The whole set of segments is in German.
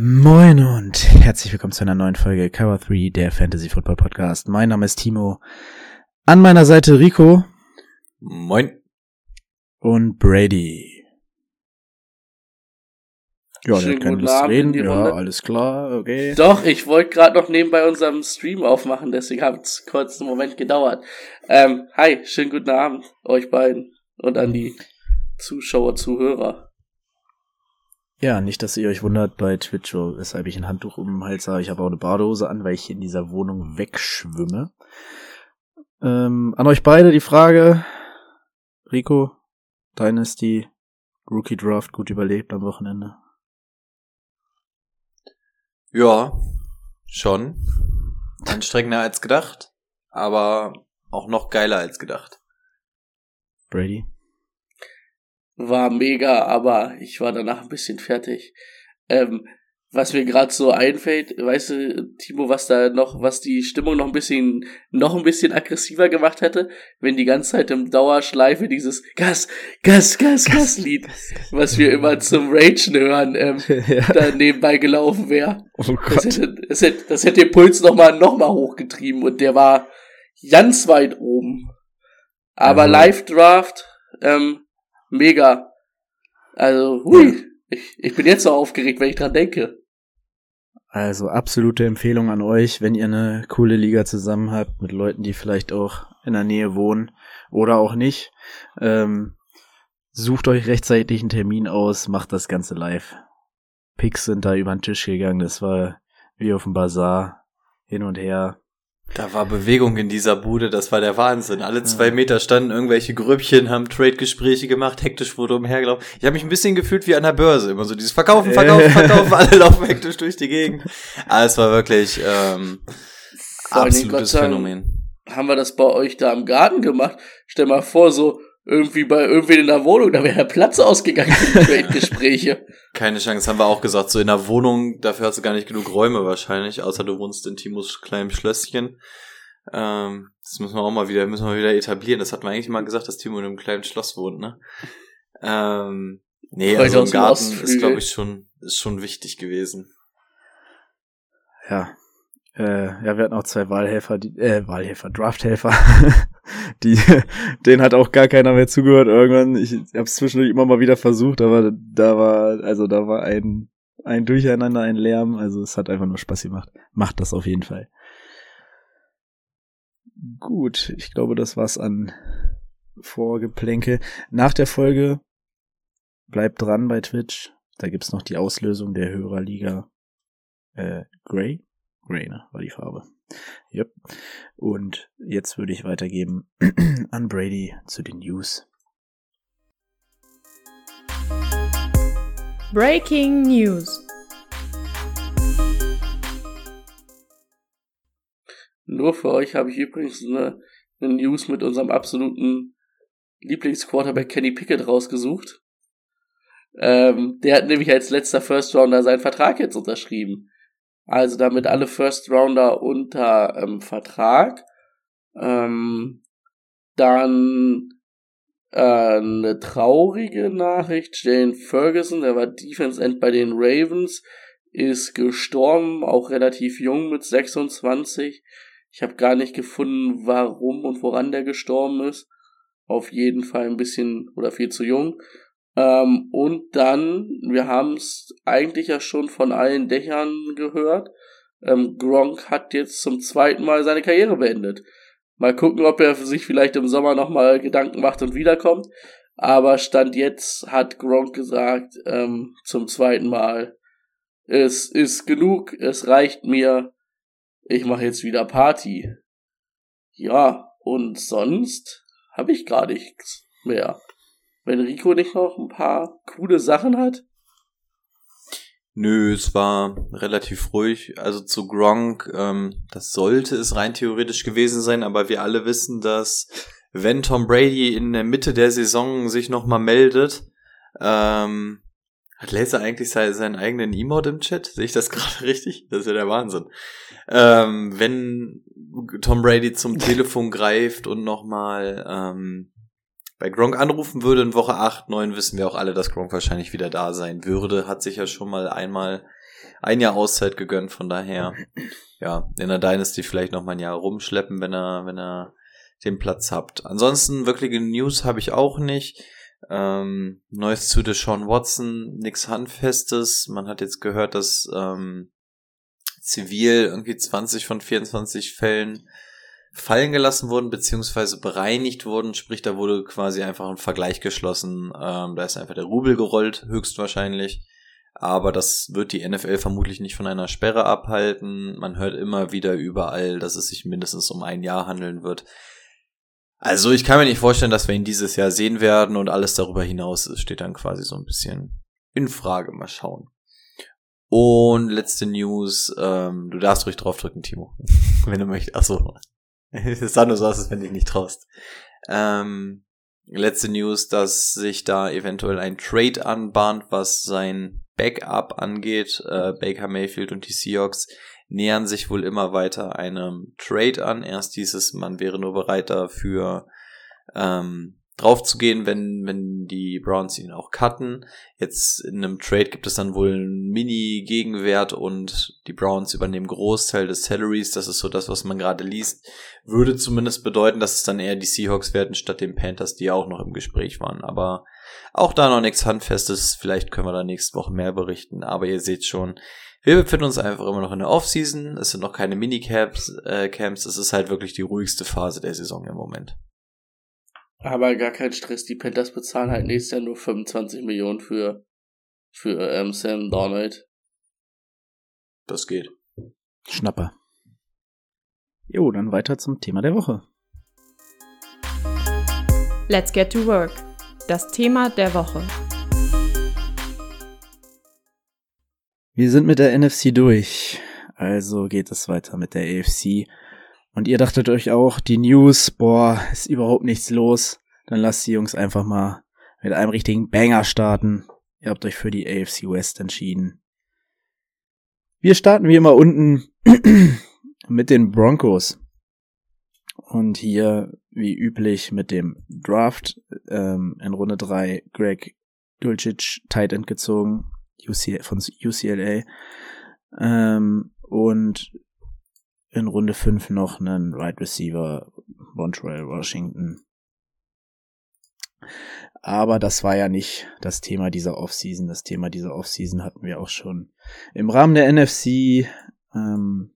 Moin und herzlich willkommen zu einer neuen Folge Cover 3, der Fantasy Football Podcast. Mein Name ist Timo. An meiner Seite Rico. Moin. Und Brady. Ja, der kann guten Lust reden. Ja, Runde. alles klar, okay. Doch, ich wollte gerade noch nebenbei unserem Stream aufmachen, deswegen hat es kurz einen Moment gedauert. Ähm, hi, schönen guten Abend euch beiden und an die Zuschauer, Zuhörer. Ja, nicht, dass ihr euch wundert bei Twitch, weshalb ich ein Handtuch um den Hals habe. Ich habe auch eine Badehose an, weil ich in dieser Wohnung wegschwimme. Ähm, an euch beide die Frage. Rico, Dynasty, Rookie Draft gut überlebt am Wochenende. Ja, schon. Anstrengender als gedacht, aber auch noch geiler als gedacht. Brady? War mega, aber ich war danach ein bisschen fertig. Ähm, was mir gerade so einfällt, weißt du, Timo, was da noch, was die Stimmung noch ein bisschen, noch ein bisschen aggressiver gemacht hätte, wenn die ganze Zeit im Dauerschleife dieses Gas, Gas, Gas, Gas Lied, was wir immer zum Ragen hören, ähm, ja. da nebenbei gelaufen wäre. Oh Das Gott. hätte, das, hätte, das hätte den Puls nochmal noch mal hochgetrieben und der war ganz weit oben. Aber Also- Live-Draft, ähm, mega. Also, hui, ich, ich bin jetzt so aufgeregt, wenn ich dran denke. Also absolute Empfehlung an euch, wenn ihr eine coole Liga zusammen habt mit Leuten, die vielleicht auch in der Nähe wohnen oder auch nicht. Ähm, sucht euch rechtzeitig einen Termin aus, macht das Ganze live. Picks sind da über den Tisch gegangen, das war wie auf dem Bazar, hin und her. Da war Bewegung in dieser Bude, das war der Wahnsinn. Alle zwei Meter standen irgendwelche Grüppchen, haben Trade-Gespräche gemacht, hektisch wurde umhergelaufen. Ich habe mich ein bisschen gefühlt wie an der Börse, immer so dieses Verkaufen, Verkaufen, Verkaufen, alle laufen hektisch durch die Gegend. Aber es war wirklich ähm, Vor absolutes Phänomen. Haben wir das bei euch da im Garten gemacht? Stell mal vor, so irgendwie bei irgendwen in der Wohnung, da wäre der Platz ausgegangen für die Trade-Gespräche. Keine Chance, haben wir auch gesagt. So in der Wohnung, dafür hast du gar nicht genug Räume wahrscheinlich, außer du wohnst in Timos kleinem Schlösschen. Ähm, das müssen wir auch mal wieder, müssen wir wieder etablieren. Das hat man eigentlich mal gesagt, dass Timo in einem kleinen Schloss wohnt, ne? Ähm, nee, Heute also im Garten ist, glaube ich, schon, ist schon wichtig gewesen. Ja. Äh, ja, wir hatten auch zwei Wahlhelfer, die, äh, Wahlhelfer, Drafthelfer. die, denen hat auch gar keiner mehr zugehört irgendwann. Ich hab's zwischendurch immer mal wieder versucht, aber da war, also da war ein, ein Durcheinander, ein Lärm. Also es hat einfach nur Spaß gemacht. Macht das auf jeden Fall. Gut, ich glaube, das war's an Vorgeplänke. Nach der Folge bleibt dran bei Twitch. Da gibt's noch die Auslösung der Hörerliga äh, Grey. Grey, ne? War die Farbe. Yep. Und jetzt würde ich weitergeben an Brady zu den News. Breaking News. Nur für euch habe ich übrigens eine, eine News mit unserem absoluten Lieblingsquarterback Kenny Pickett rausgesucht. Ähm, der hat nämlich als letzter First Rounder seinen Vertrag jetzt unterschrieben. Also damit alle First Rounder unter ähm, Vertrag. Ähm, dann äh, eine traurige Nachricht. Jane Ferguson, der war Defense End bei den Ravens, ist gestorben, auch relativ jung mit 26. Ich habe gar nicht gefunden, warum und woran der gestorben ist. Auf jeden Fall ein bisschen oder viel zu jung. Ähm, und dann, wir haben es eigentlich ja schon von allen Dächern gehört. Ähm, Gronk hat jetzt zum zweiten Mal seine Karriere beendet. Mal gucken, ob er sich vielleicht im Sommer nochmal Gedanken macht und wiederkommt. Aber Stand jetzt hat Gronk gesagt, ähm, zum zweiten Mal, es ist genug, es reicht mir, ich mache jetzt wieder Party. Ja, und sonst habe ich gar nichts mehr. Wenn Rico nicht noch ein paar coole Sachen hat. Nö, es war relativ ruhig. Also zu Gronk, ähm, das sollte es rein theoretisch gewesen sein, aber wir alle wissen, dass wenn Tom Brady in der Mitte der Saison sich nochmal meldet, ähm, hat Laser eigentlich seinen eigenen Emote im Chat? Sehe ich das gerade richtig? Das ist ja der Wahnsinn. Ähm, wenn Tom Brady zum Telefon greift und nochmal ähm, bei Gronk anrufen würde in Woche 8, 9, wissen wir auch alle, dass Gronk wahrscheinlich wieder da sein würde. Hat sich ja schon mal einmal ein Jahr Auszeit gegönnt, von daher, ja, in der Dynasty vielleicht noch mal ein Jahr rumschleppen, wenn er, wenn er den Platz habt. Ansonsten wirkliche News habe ich auch nicht. Ähm, Neues zu Deshaun Watson, nix Handfestes. Man hat jetzt gehört, dass ähm, zivil irgendwie 20 von 24 Fällen fallen gelassen wurden, beziehungsweise bereinigt wurden. Sprich, da wurde quasi einfach ein Vergleich geschlossen. Ähm, da ist einfach der Rubel gerollt, höchstwahrscheinlich. Aber das wird die NFL vermutlich nicht von einer Sperre abhalten. Man hört immer wieder überall, dass es sich mindestens um ein Jahr handeln wird. Also ich kann mir nicht vorstellen, dass wir ihn dieses Jahr sehen werden und alles darüber hinaus steht dann quasi so ein bisschen in Frage. Mal schauen. Und letzte News, ähm, du darfst ruhig draufdrücken, Timo, wenn du möchtest. Achso, es sah nur so aus, als wenn du dich nicht traust. Ähm, letzte News, dass sich da eventuell ein Trade anbahnt, was sein Backup angeht. Äh, Baker Mayfield und die Seahawks nähern sich wohl immer weiter einem Trade an. Erst dieses, man wäre nur bereit dafür, ähm, drauf zu gehen, wenn, wenn die Browns ihn auch cutten. Jetzt in einem Trade gibt es dann wohl einen Mini-Gegenwert und die Browns übernehmen Großteil des Salaries. Das ist so das, was man gerade liest. Würde zumindest bedeuten, dass es dann eher die Seahawks werden statt den Panthers, die auch noch im Gespräch waren. Aber auch da noch nichts Handfestes. Vielleicht können wir da nächste Woche mehr berichten. Aber ihr seht schon, wir befinden uns einfach immer noch in der Offseason. Es sind noch keine Minicamps. Äh, Camps. Es ist halt wirklich die ruhigste Phase der Saison im Moment. Aber gar kein Stress, die Panthers bezahlen halt nächstes Jahr nur 25 Millionen für, für ähm, Sam Donald. Das geht. Schnapper. Jo, dann weiter zum Thema der Woche. Let's get to work. Das Thema der Woche. Wir sind mit der NFC durch. Also geht es weiter mit der AFC. Und ihr dachtet euch auch, die News, boah, ist überhaupt nichts los. Dann lasst die Jungs einfach mal mit einem richtigen Banger starten. Ihr habt euch für die AFC West entschieden. Wir starten wie immer unten mit den Broncos. Und hier, wie üblich, mit dem Draft ähm, in Runde 3 Greg Dulcich Tight End gezogen UCL, von UCLA. Ähm, und in Runde 5 noch einen Right Receiver, Montreal Washington. Aber das war ja nicht das Thema dieser Offseason. Das Thema dieser Offseason hatten wir auch schon im Rahmen der NFC. Ähm,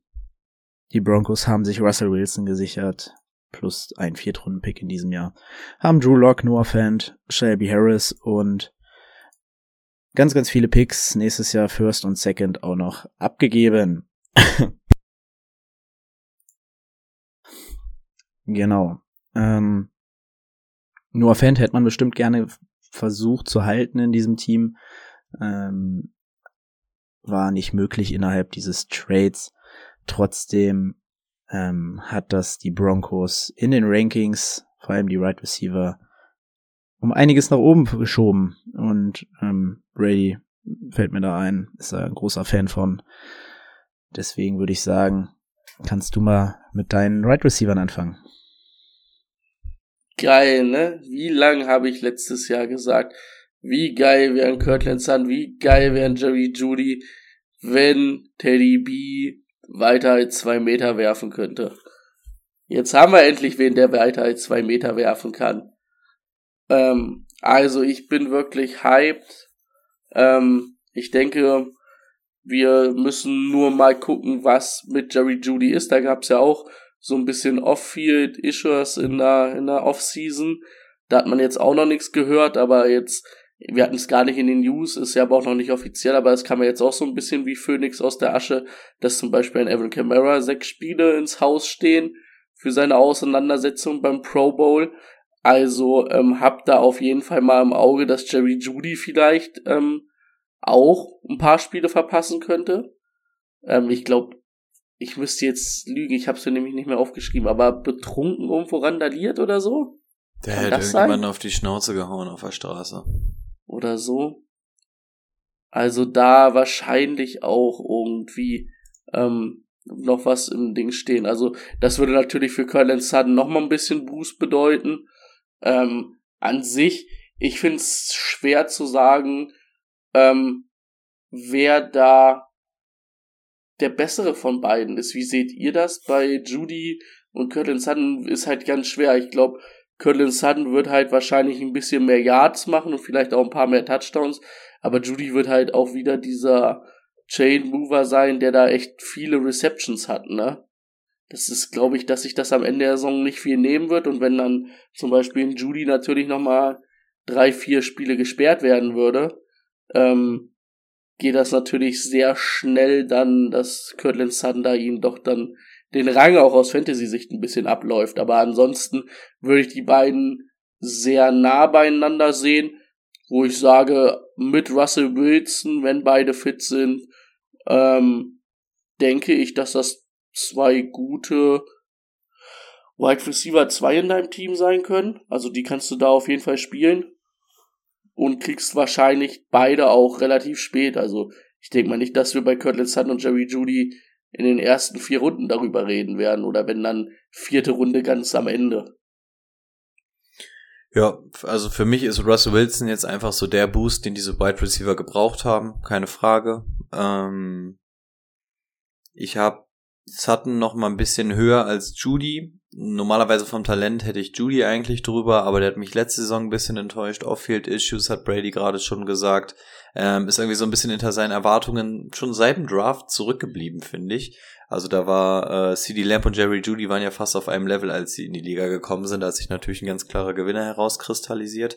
die Broncos haben sich Russell Wilson gesichert, plus ein Viertrunden-Pick in diesem Jahr. Haben Drew Lock, Noah Fant, Shelby Harris und ganz, ganz viele Picks nächstes Jahr First und Second auch noch abgegeben. Genau. Ähm, Noah Fant hätte man bestimmt gerne versucht zu halten in diesem Team. Ähm, war nicht möglich innerhalb dieses Trades. Trotzdem ähm, hat das die Broncos in den Rankings, vor allem die Right Receiver, um einiges nach oben geschoben. Und ähm, Brady fällt mir da ein, ist ein großer Fan von. Deswegen würde ich sagen, kannst du mal mit deinen Right Receivern anfangen geil, ne? Wie lang habe ich letztes Jahr gesagt, wie geil wären Kirtland Sun, wie geil wären Jerry Judy, wenn Teddy B weiter als zwei Meter werfen könnte. Jetzt haben wir endlich wen, der weiter als zwei Meter werfen kann. Ähm, also ich bin wirklich hyped. Ähm, ich denke, wir müssen nur mal gucken, was mit Jerry Judy ist. Da gab es ja auch so ein bisschen Off-Field-Issues in der, in der Off-Season. Da hat man jetzt auch noch nichts gehört, aber jetzt, wir hatten es gar nicht in den News, ist ja aber auch noch nicht offiziell, aber es kam ja jetzt auch so ein bisschen wie Phoenix aus der Asche, dass zum Beispiel ein Evan Kamara sechs Spiele ins Haus stehen für seine Auseinandersetzung beim Pro Bowl. Also ähm, habt da auf jeden Fall mal im Auge, dass Jerry Judy vielleicht ähm, auch ein paar Spiele verpassen könnte. Ähm, ich glaube, ich müsste jetzt lügen, ich habe es mir nämlich nicht mehr aufgeschrieben, aber betrunken irgendwo randaliert oder so? Der Kann hätte irgendjemanden sein? auf die Schnauze gehauen auf der Straße. Oder so. Also da wahrscheinlich auch irgendwie ähm, noch was im Ding stehen. Also das würde natürlich für Curlin Sutton noch mal ein bisschen Boost bedeuten. Ähm, an sich, ich finde es schwer zu sagen, ähm, wer da der bessere von beiden ist. Wie seht ihr das? Bei Judy und Curlin Sutton ist halt ganz schwer. Ich glaube, Curlin Sutton wird halt wahrscheinlich ein bisschen mehr Yards machen und vielleicht auch ein paar mehr Touchdowns. Aber Judy wird halt auch wieder dieser Chain Mover sein, der da echt viele Receptions hat, ne? Das ist, glaube ich, dass sich das am Ende der Saison nicht viel nehmen wird. Und wenn dann zum Beispiel in Judy natürlich nochmal drei, vier Spiele gesperrt werden würde, ähm, geht das natürlich sehr schnell dann, dass Kirtland Sutton ihm doch dann den Rang auch aus Fantasy-Sicht ein bisschen abläuft. Aber ansonsten würde ich die beiden sehr nah beieinander sehen, wo ich sage, mit Russell Wilson, wenn beide fit sind, ähm, denke ich, dass das zwei gute Wide Receiver 2 in deinem Team sein können. Also die kannst du da auf jeden Fall spielen. Und kriegst wahrscheinlich beide auch relativ spät. Also ich denke mal nicht, dass wir bei Kirtland Sutton und Jerry Judy in den ersten vier Runden darüber reden werden. Oder wenn dann vierte Runde ganz am Ende. Ja, also für mich ist Russell Wilson jetzt einfach so der Boost, den diese Wide Receiver gebraucht haben, keine Frage. Ähm, ich habe Sutton noch mal ein bisschen höher als Judy. Normalerweise vom Talent hätte ich Judy eigentlich drüber, aber der hat mich letzte Saison ein bisschen enttäuscht. Off-Field-Issues hat Brady gerade schon gesagt. Ähm, ist irgendwie so ein bisschen hinter seinen Erwartungen schon seit dem Draft zurückgeblieben, finde ich. Also da war äh, CD Lamp und Jerry Judy waren ja fast auf einem Level, als sie in die Liga gekommen sind. Da hat sich natürlich ein ganz klarer Gewinner herauskristallisiert.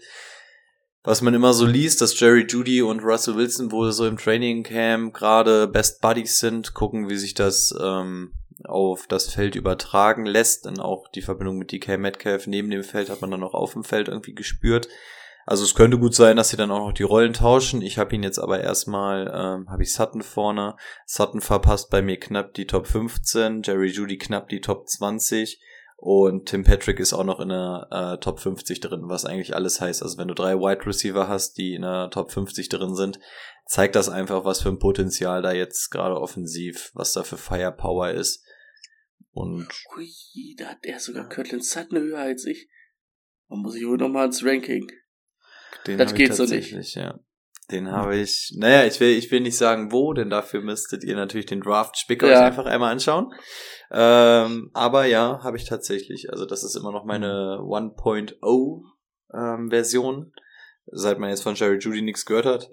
Was man immer so liest, dass Jerry Judy und Russell Wilson wohl so im Training Camp gerade Best Buddies sind, gucken, wie sich das ähm, auf das Feld übertragen lässt. Dann auch die Verbindung mit DK Metcalf neben dem Feld hat man dann auch auf dem Feld irgendwie gespürt. Also es könnte gut sein, dass sie dann auch noch die Rollen tauschen. Ich habe ihn jetzt aber erstmal, ähm, habe ich Sutton vorne. Sutton verpasst bei mir knapp die Top 15, Jerry Judy knapp die Top 20 und Tim Patrick ist auch noch in der äh, Top 50 drin, was eigentlich alles heißt. Also wenn du drei Wide Receiver hast, die in der Top 50 drin sind, zeigt das einfach, was für ein Potenzial da jetzt gerade offensiv, was da für Firepower ist. Und Ui, da hat er sogar Kirtland Sutton höher als ich. Dann muss ich wohl nochmal ins Ranking. den Das geht so nicht. ja. Den habe ich, naja, ich will, ich will nicht sagen wo, denn dafür müsstet ihr natürlich den Draft Spick euch Ja. einfach einmal anschauen. Ähm, aber ja, habe ich tatsächlich. Also das ist immer noch meine 1.0 ähm, Version. Seit man jetzt von Jerry Judy nichts gehört hat.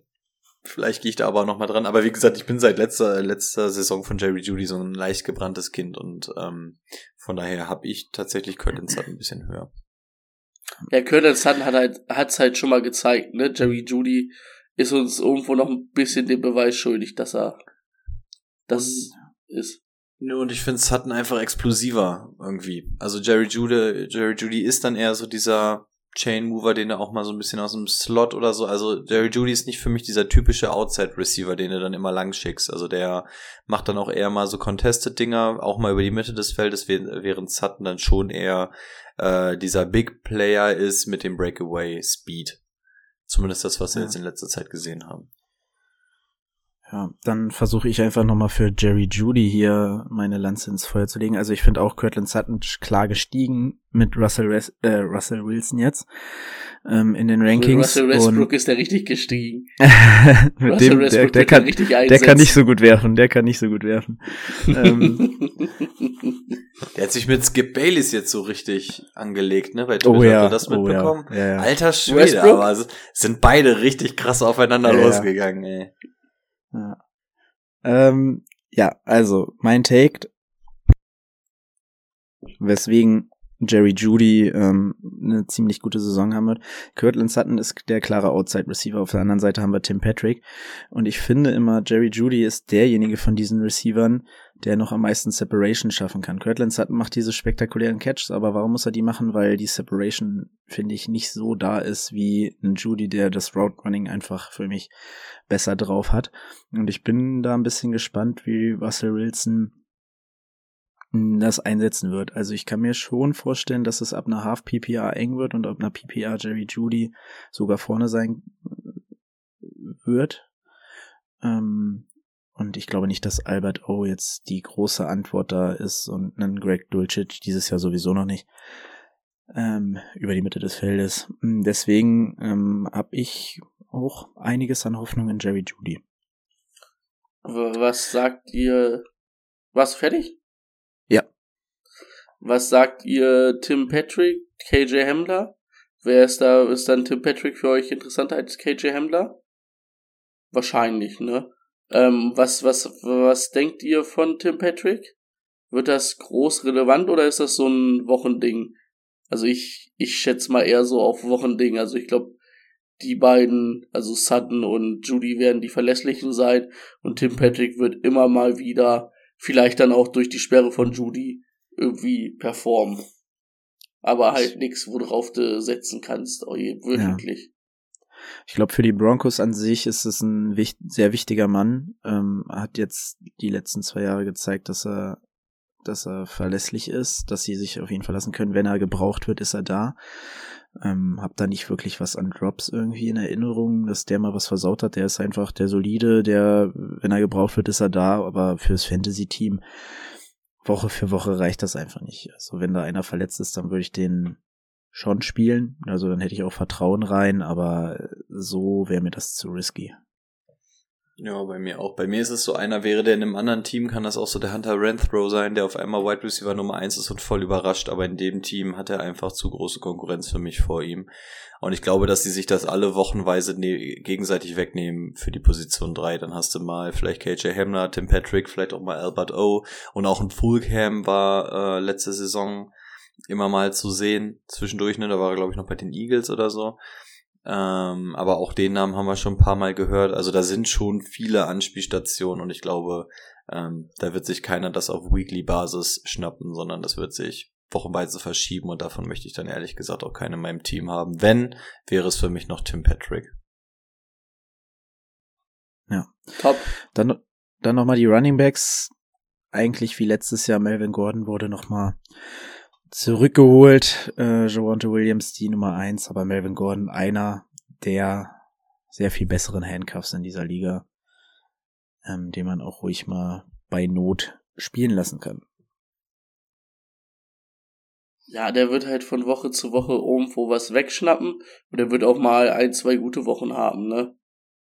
Vielleicht gehe ich da aber noch mal dran. Aber wie gesagt, ich bin seit letzter, letzter Saison von Jerry Judy so ein leicht gebranntes Kind und ähm, von daher habe ich tatsächlich Curtin Sutton ein bisschen höher. Ja, Kirtland Sutton hat halt, hat's halt schon mal gezeigt, ne? Jerry Judy ist uns irgendwo noch ein bisschen den Beweis schuldig, dass er das ist. Nö, und ich finde Sutton einfach explosiver irgendwie. Also Jerry Judy, Jerry Judy ist dann eher so dieser Chain Mover, den du auch mal so ein bisschen aus dem Slot oder so. Also Jerry Judy ist nicht für mich dieser typische Outside Receiver, den du dann immer lang schickst. Also der macht dann auch eher mal so Contested Dinger, auch mal über die Mitte des Feldes, während während Sutton dann schon eher äh, dieser Big Player ist mit dem Breakaway Speed. Zumindest das, was wir Ja. jetzt in letzter Zeit gesehen haben. Ja, dann versuche ich einfach nochmal für Jerry Judy hier meine Lanze ins Feuer zu legen. Also ich finde auch Kirtland Sutton klar gestiegen mit Russell, Res äh, Russell Wilson jetzt ähm, in den Rankings. Russell Westbrook und ist der richtig gestiegen. mit Russell dem, der, Westbrook der, wird kann, der kann nicht so gut werfen, der kann nicht so gut werfen. ähm, Der hat sich mit Skip Bayless jetzt so richtig angelegt, ne? Bei Twitter. oh ja, das oh mitbekommen? ja, ja, ja. Alter Schwede, Westbrook? aber es sind beide richtig krass aufeinander losgegangen, ey. Ähm, ja, also mein Take, weswegen Jerry Judy ähm, eine ziemlich gute Saison haben wird. Kirtland Sutton ist der klare Outside-Receiver. Auf der anderen Seite haben wir Tim Patrick. Und ich finde immer, Jerry Judy ist derjenige von diesen Receivern, der noch am meisten Separation schaffen kann. Kirtland Sutton macht diese spektakulären Catches, aber warum muss er die machen? Weil die Separation, finde ich, nicht so da ist wie ein Judy, der das Route Running einfach für mich besser drauf hat. Und ich bin da ein bisschen gespannt, wie Russell Wilson das einsetzen wird. Also ich kann mir schon vorstellen, dass es ab einer Half PPR eng wird und ab einer PPR Jerry Judy sogar vorne sein wird. Ähm, und ich glaube nicht, dass Albert O jetzt die große Antwort da ist und einen Greg Dulcich dieses Jahr sowieso noch nicht ähm, über die Mitte des Feldes. Hm, deswegen ähm, habe ich auch einiges an Hoffnung in Jerry Judy. Was sagt ihr? Was fertig? Was sagt ihr Tim Patrick, KJ Hamler? Wer ist da, ist dann Tim Patrick für euch interessanter als KJ Hamler? Wahrscheinlich, ne? Ähm, was, was, was denkt ihr von Tim Patrick? Wird das groß relevant oder ist das so ein Wochending? Also ich, ich schätze mal eher so auf Wochending. Also ich glaube, die beiden, also Sutton und Judy werden die verlässlichen sein und Tim Patrick wird immer mal wieder, vielleicht dann auch durch die Sperre von Judy, irgendwie performen. Aber halt nichts, worauf du setzen kannst, wirklich. Ja. Ich glaube, für die Broncos an sich ist es ein wicht sehr wichtiger Mann. Ähm, hat jetzt die letzten zwei Jahre gezeigt, dass er, dass er verlässlich ist, dass sie sich auf ihn verlassen können. Wenn er gebraucht wird, ist er da. Ähm, hab da nicht wirklich was an Drops irgendwie in Erinnerung, dass der mal was versaut hat. Der ist einfach der solide, der, wenn er gebraucht wird, ist er da. Aber fürs Fantasy-Team Woche für Woche reicht das einfach nicht. Also wenn da einer verletzt ist, dann würde ich den schon spielen. Also dann hätte ich auch Vertrauen rein, aber so wäre mir das zu risky. Ja, bei mir auch. Bei mir ist es so, einer wäre, der in einem anderen Team kann das auch so der Hunter Renthrow sein, der auf einmal Wide Receiver Nummer eins ist und voll überrascht, aber in dem Team hat er einfach zu große Konkurrenz für mich vor ihm. Und ich glaube, dass sie sich das alle wochenweise ne gegenseitig wegnehmen für die Position drei. Dann hast du mal vielleicht KJ Hamler, Tim Patrick, vielleicht auch mal Albert O. Und auch ein Fulham war äh, letzte Saison immer mal zu sehen zwischendurch, ne, da war er glaube ich noch bei den Eagles oder so. Ähm, aber auch den Namen haben wir schon ein paar Mal gehört. Also da sind schon viele Anspielstationen und ich glaube, ähm, da wird sich keiner das auf Weekly-Basis schnappen, sondern das wird sich wochenweise verschieben und davon möchte ich dann ehrlich gesagt auch keinen in meinem Team haben. Wenn, wäre es für mich noch Tim Patrick. Ja. Top. Dann, dann nochmal die Running Backs. Eigentlich wie letztes Jahr Melvin Gordon wurde nochmal zurückgeholt. Äh, Javonte Williams die Nummer eins, aber Melvin Gordon einer der sehr viel besseren Handcuffs in dieser Liga, ähm, den man auch ruhig mal bei Not spielen lassen kann. Ja, der wird halt von Woche zu Woche irgendwo was wegschnappen und er wird auch mal ein, zwei gute Wochen haben, ne?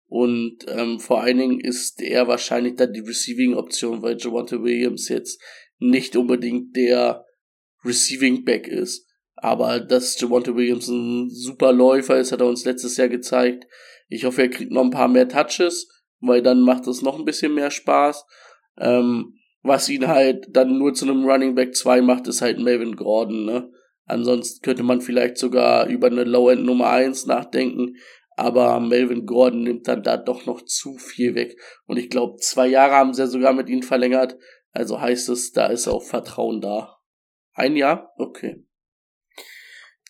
Und ähm, vor allen Dingen ist er wahrscheinlich dann die Receiving-Option, weil Javonte Williams jetzt nicht unbedingt der Receiving Back ist. Aber dass Javonte Williams ein super Läufer ist, hat er uns letztes Jahr gezeigt. Ich hoffe, er kriegt noch ein paar mehr Touches, weil dann macht es noch ein bisschen mehr Spaß. Ähm, was ihn halt dann nur zu einem Running Back 2 macht, ist halt Melvin Gordon, ne? Ansonsten könnte man vielleicht sogar über eine Low-End Nummer 1 nachdenken, aber Melvin Gordon nimmt dann da doch noch zu viel weg. Und ich glaube, zwei Jahre haben sie ja sogar mit ihm verlängert. Also heißt es, da ist auch Vertrauen da. Ein Jahr? Okay.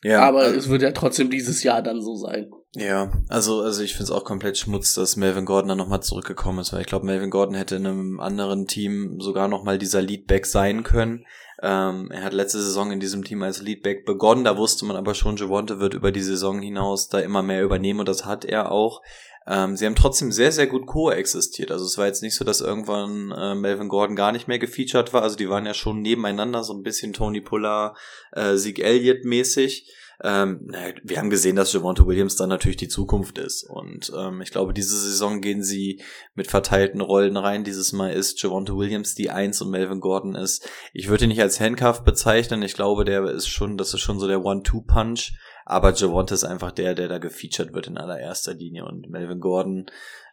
Ja. Aber also, es wird ja trotzdem dieses Jahr dann so sein. Ja, also, also ich finde es auch komplett Schmutz, dass Melvin Gordon dann nochmal zurückgekommen ist, weil ich glaube, Melvin Gordon hätte in einem anderen Team sogar nochmal dieser Leadback sein können. Ähm, er hat letzte Saison in diesem Team als Leadback begonnen, da wusste man aber schon, Javonte wird über die Saison hinaus da immer mehr übernehmen und das hat er auch. Ähm, sie haben trotzdem sehr, sehr gut koexistiert. Also es war jetzt nicht so, dass irgendwann äh, Melvin Gordon gar nicht mehr gefeatured war. Also die waren ja schon nebeneinander, so ein bisschen Tony Puller, äh, Sieg Elliott mäßig. Ähm, wir haben gesehen, dass Javonte Williams dann natürlich die Zukunft ist. Und ähm, ich glaube, diese Saison gehen sie mit verteilten Rollen rein. Dieses Mal ist Javonte Williams die Eins und Melvin Gordon ist. Ich würde ihn nicht als Handcuff bezeichnen. Ich glaube, der ist schon, das ist schon so der One-Two-Punch aber Javonte ist einfach der, der da gefeatured wird in allererster Linie und Melvin Gordon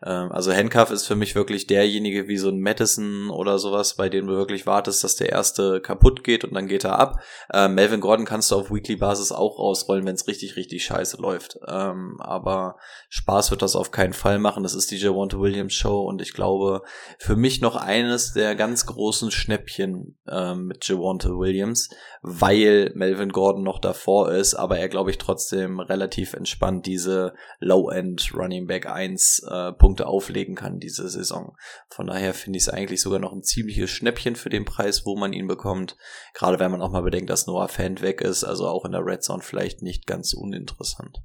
ähm, also Handcuff ist für mich wirklich derjenige wie so ein Madison oder sowas, bei dem du wirklich wartest, dass der erste kaputt geht und dann geht er ab. Ähm, Melvin Gordon kannst du auf Weekly-Basis auch rausrollen, wenn es richtig, richtig scheiße läuft. Ähm, aber Spaß wird das auf keinen Fall machen. Das ist die Javonte Williams Show und ich glaube, für mich noch eines der ganz großen Schnäppchen ähm, mit Javonte Williams, weil Melvin Gordon noch davor ist, aber er, glaube ich, trotzdem relativ entspannt diese Low-End Running Back 1 äh, Punkte auflegen kann diese Saison. Von daher finde ich es eigentlich sogar noch ein ziemliches Schnäppchen für den Preis, wo man ihn bekommt. Gerade wenn man auch mal bedenkt, dass Noah Fan weg ist, also auch in der Red Zone vielleicht nicht ganz uninteressant.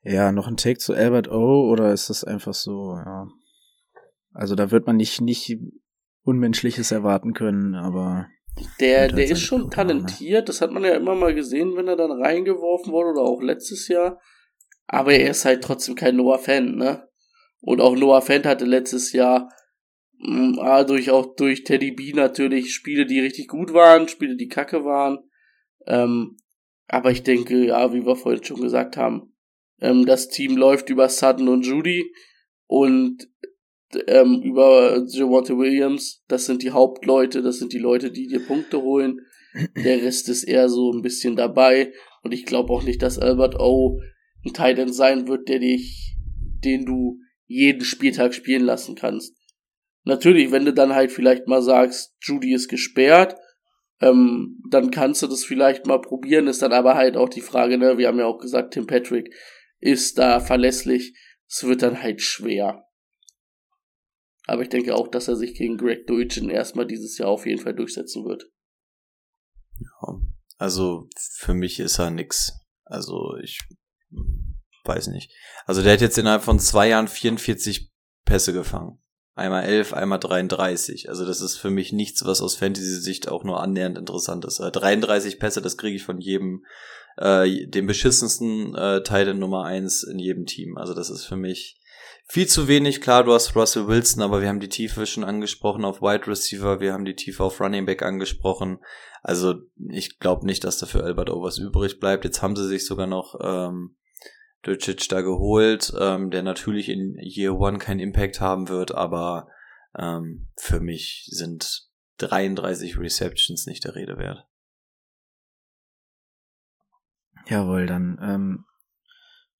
Ja, noch ein Take zu Albert O oder ist das einfach so, ja. Also da wird man nicht, nicht Unmenschliches erwarten können, aber. Der, der ist schon talentiert, das hat man ja immer mal gesehen, wenn er dann reingeworfen wurde oder auch letztes Jahr. Aber er ist halt trotzdem kein Noah Fan, ne? Und auch Noah Fan hatte letztes Jahr mh, mm, durch auch durch Teddy B natürlich Spiele, die richtig gut waren, Spiele, die kacke waren. Ähm, aber ich denke, ja, wie wir vorhin schon gesagt haben, ähm, das Team läuft über Sutton und Judy und ähm, über Javante Williams. Das sind die Hauptleute, das sind die Leute, die dir Punkte holen. Der Rest ist eher so ein bisschen dabei. Und ich glaube auch nicht, dass Albert O ein Titan sein wird, der dich, den du jeden Spieltag spielen lassen kannst. Natürlich, wenn du dann halt vielleicht mal sagst, Judy ist gesperrt, ähm, dann kannst du das vielleicht mal probieren, ist dann aber halt auch die Frage, ne, wir haben ja auch gesagt, Tim Patrick ist da verlässlich, es wird dann halt schwer. Aber ich denke auch, dass er sich gegen Greg Deutschen erstmal dieses Jahr auf jeden Fall durchsetzen wird. Ja, also für mich ist er nix. Also ich weiß nicht. Also der hat jetzt innerhalb von zwei Jahren 44 Pässe gefangen. Einmal 11, einmal 33. Also das ist für mich nichts, was aus Fantasy-Sicht auch nur annähernd interessant ist. 33 äh, Pässe, das kriege ich von jedem, äh, dem beschissensten äh, Teil der Nummer eins in jedem Team. Also das ist für mich viel zu wenig. Klar, du hast Russell Wilson, aber wir haben die Tiefe schon angesprochen auf Wide Receiver, wir haben die Tiefe auf Running Back angesprochen. Also ich glaube nicht, dass da für Albert Overs übrig bleibt. Jetzt haben sie sich sogar noch ähm, Dulcic da geholt, ähm, der natürlich in Year One keinen Impact haben wird, aber ähm, für mich sind 33 Receptions nicht der Rede wert. Jawohl, dann ähm,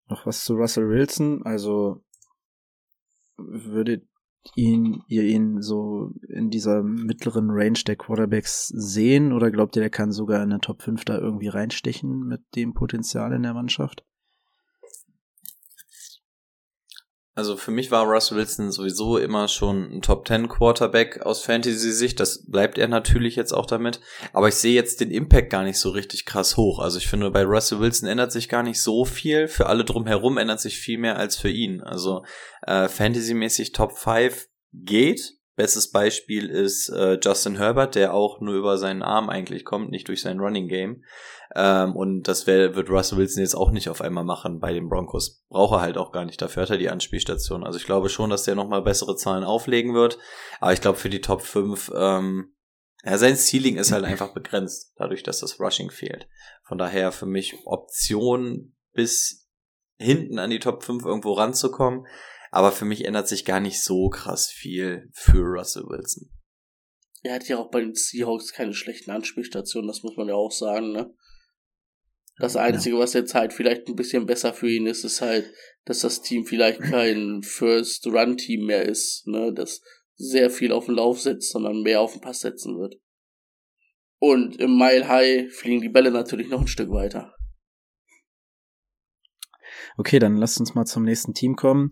noch was zu Russell Wilson. Also würdet ihn, ihr ihn so in dieser mittleren Range der Quarterbacks sehen oder glaubt ihr, der kann sogar in der Top 5 da irgendwie reinstechen mit dem Potenzial in der Mannschaft? Also für mich war Russell Wilson sowieso immer schon ein Top 10 Quarterback aus Fantasy-Sicht. Das bleibt er natürlich jetzt auch damit. Aber ich sehe jetzt den Impact gar nicht so richtig krass hoch. Also ich finde, bei Russell Wilson ändert sich gar nicht so viel. Für alle drumherum ändert sich viel mehr als für ihn. Also äh, Fantasy-mäßig Top 5 geht. Bestes Beispiel ist äh, Justin Herbert, der auch nur über seinen Arm eigentlich kommt, nicht durch sein Running Game. Ähm, und das wär, wird Russell Wilson jetzt auch nicht auf einmal machen bei den Broncos. Braucht er halt auch gar nicht. Dafür hat er die Anspielstation. Also ich glaube schon, dass der nochmal bessere Zahlen auflegen wird. Aber ich glaube für die Top 5, ähm, ja, sein Ceiling ist halt einfach begrenzt, dadurch, dass das Rushing fehlt. Von daher für mich Option bis hinten an die Top 5 irgendwo ranzukommen. Aber für mich ändert sich gar nicht so krass viel für Russell Wilson. Er hat ja auch bei den Seahawks keine schlechten Anspielstationen, das muss man ja auch sagen, ne? Das Einzige, ja. was jetzt halt vielleicht ein bisschen besser für ihn ist, ist halt, dass das Team vielleicht kein First-Run-Team mehr ist, ne, das sehr viel auf den Lauf setzt, sondern mehr auf den Pass setzen wird. Und im Mile High fliegen die Bälle natürlich noch ein Stück weiter. Okay, dann lasst uns mal zum nächsten Team kommen.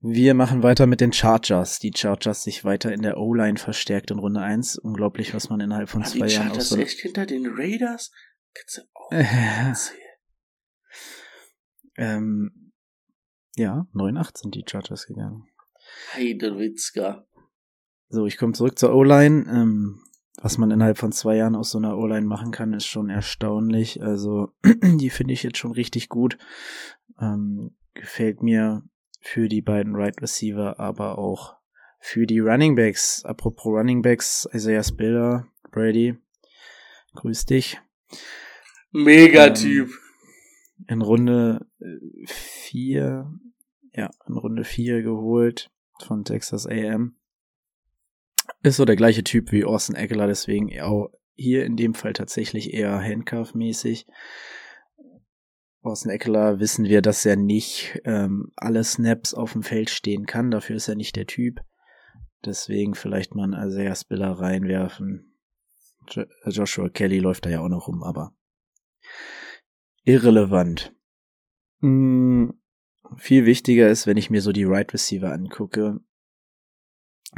Wir machen weiter mit den Chargers. Die Chargers sich weiter in der O-Line verstärkt in Runde 1. Unglaublich, was man innerhalb von zwei Jahren aus so echt hinter den Raiders? Kannst du auch äh, ähm, ja, 9-8 sind die Chargers gegangen. Heidewitzka. So, ich komme zurück zur O-Line. Ähm, was man innerhalb von zwei Jahren aus so einer O-Line machen kann, ist schon erstaunlich. Also, die finde ich jetzt schon richtig gut. Ähm, gefällt mir für die beiden Right Receiver, aber auch für die Running Backs. Apropos Running Backs, Isaiah Spiller, Brady, grüß dich. Megatyp. Ähm, in Runde 4, ja, in Runde 4 geholt von Texas AM. Ist so der gleiche Typ wie Austin Eckler, deswegen auch hier in dem Fall tatsächlich eher Handcuff-mäßig. Austin Eckler wissen wir, dass er nicht ähm, alle Snaps auf dem Feld stehen kann. Dafür ist er nicht der Typ. Deswegen vielleicht mal einen Isaiah Spiller reinwerfen. Jo Joshua Kelly läuft da ja auch noch rum, aber irrelevant. Hm, viel wichtiger ist, wenn ich mir so die Right Receiver angucke,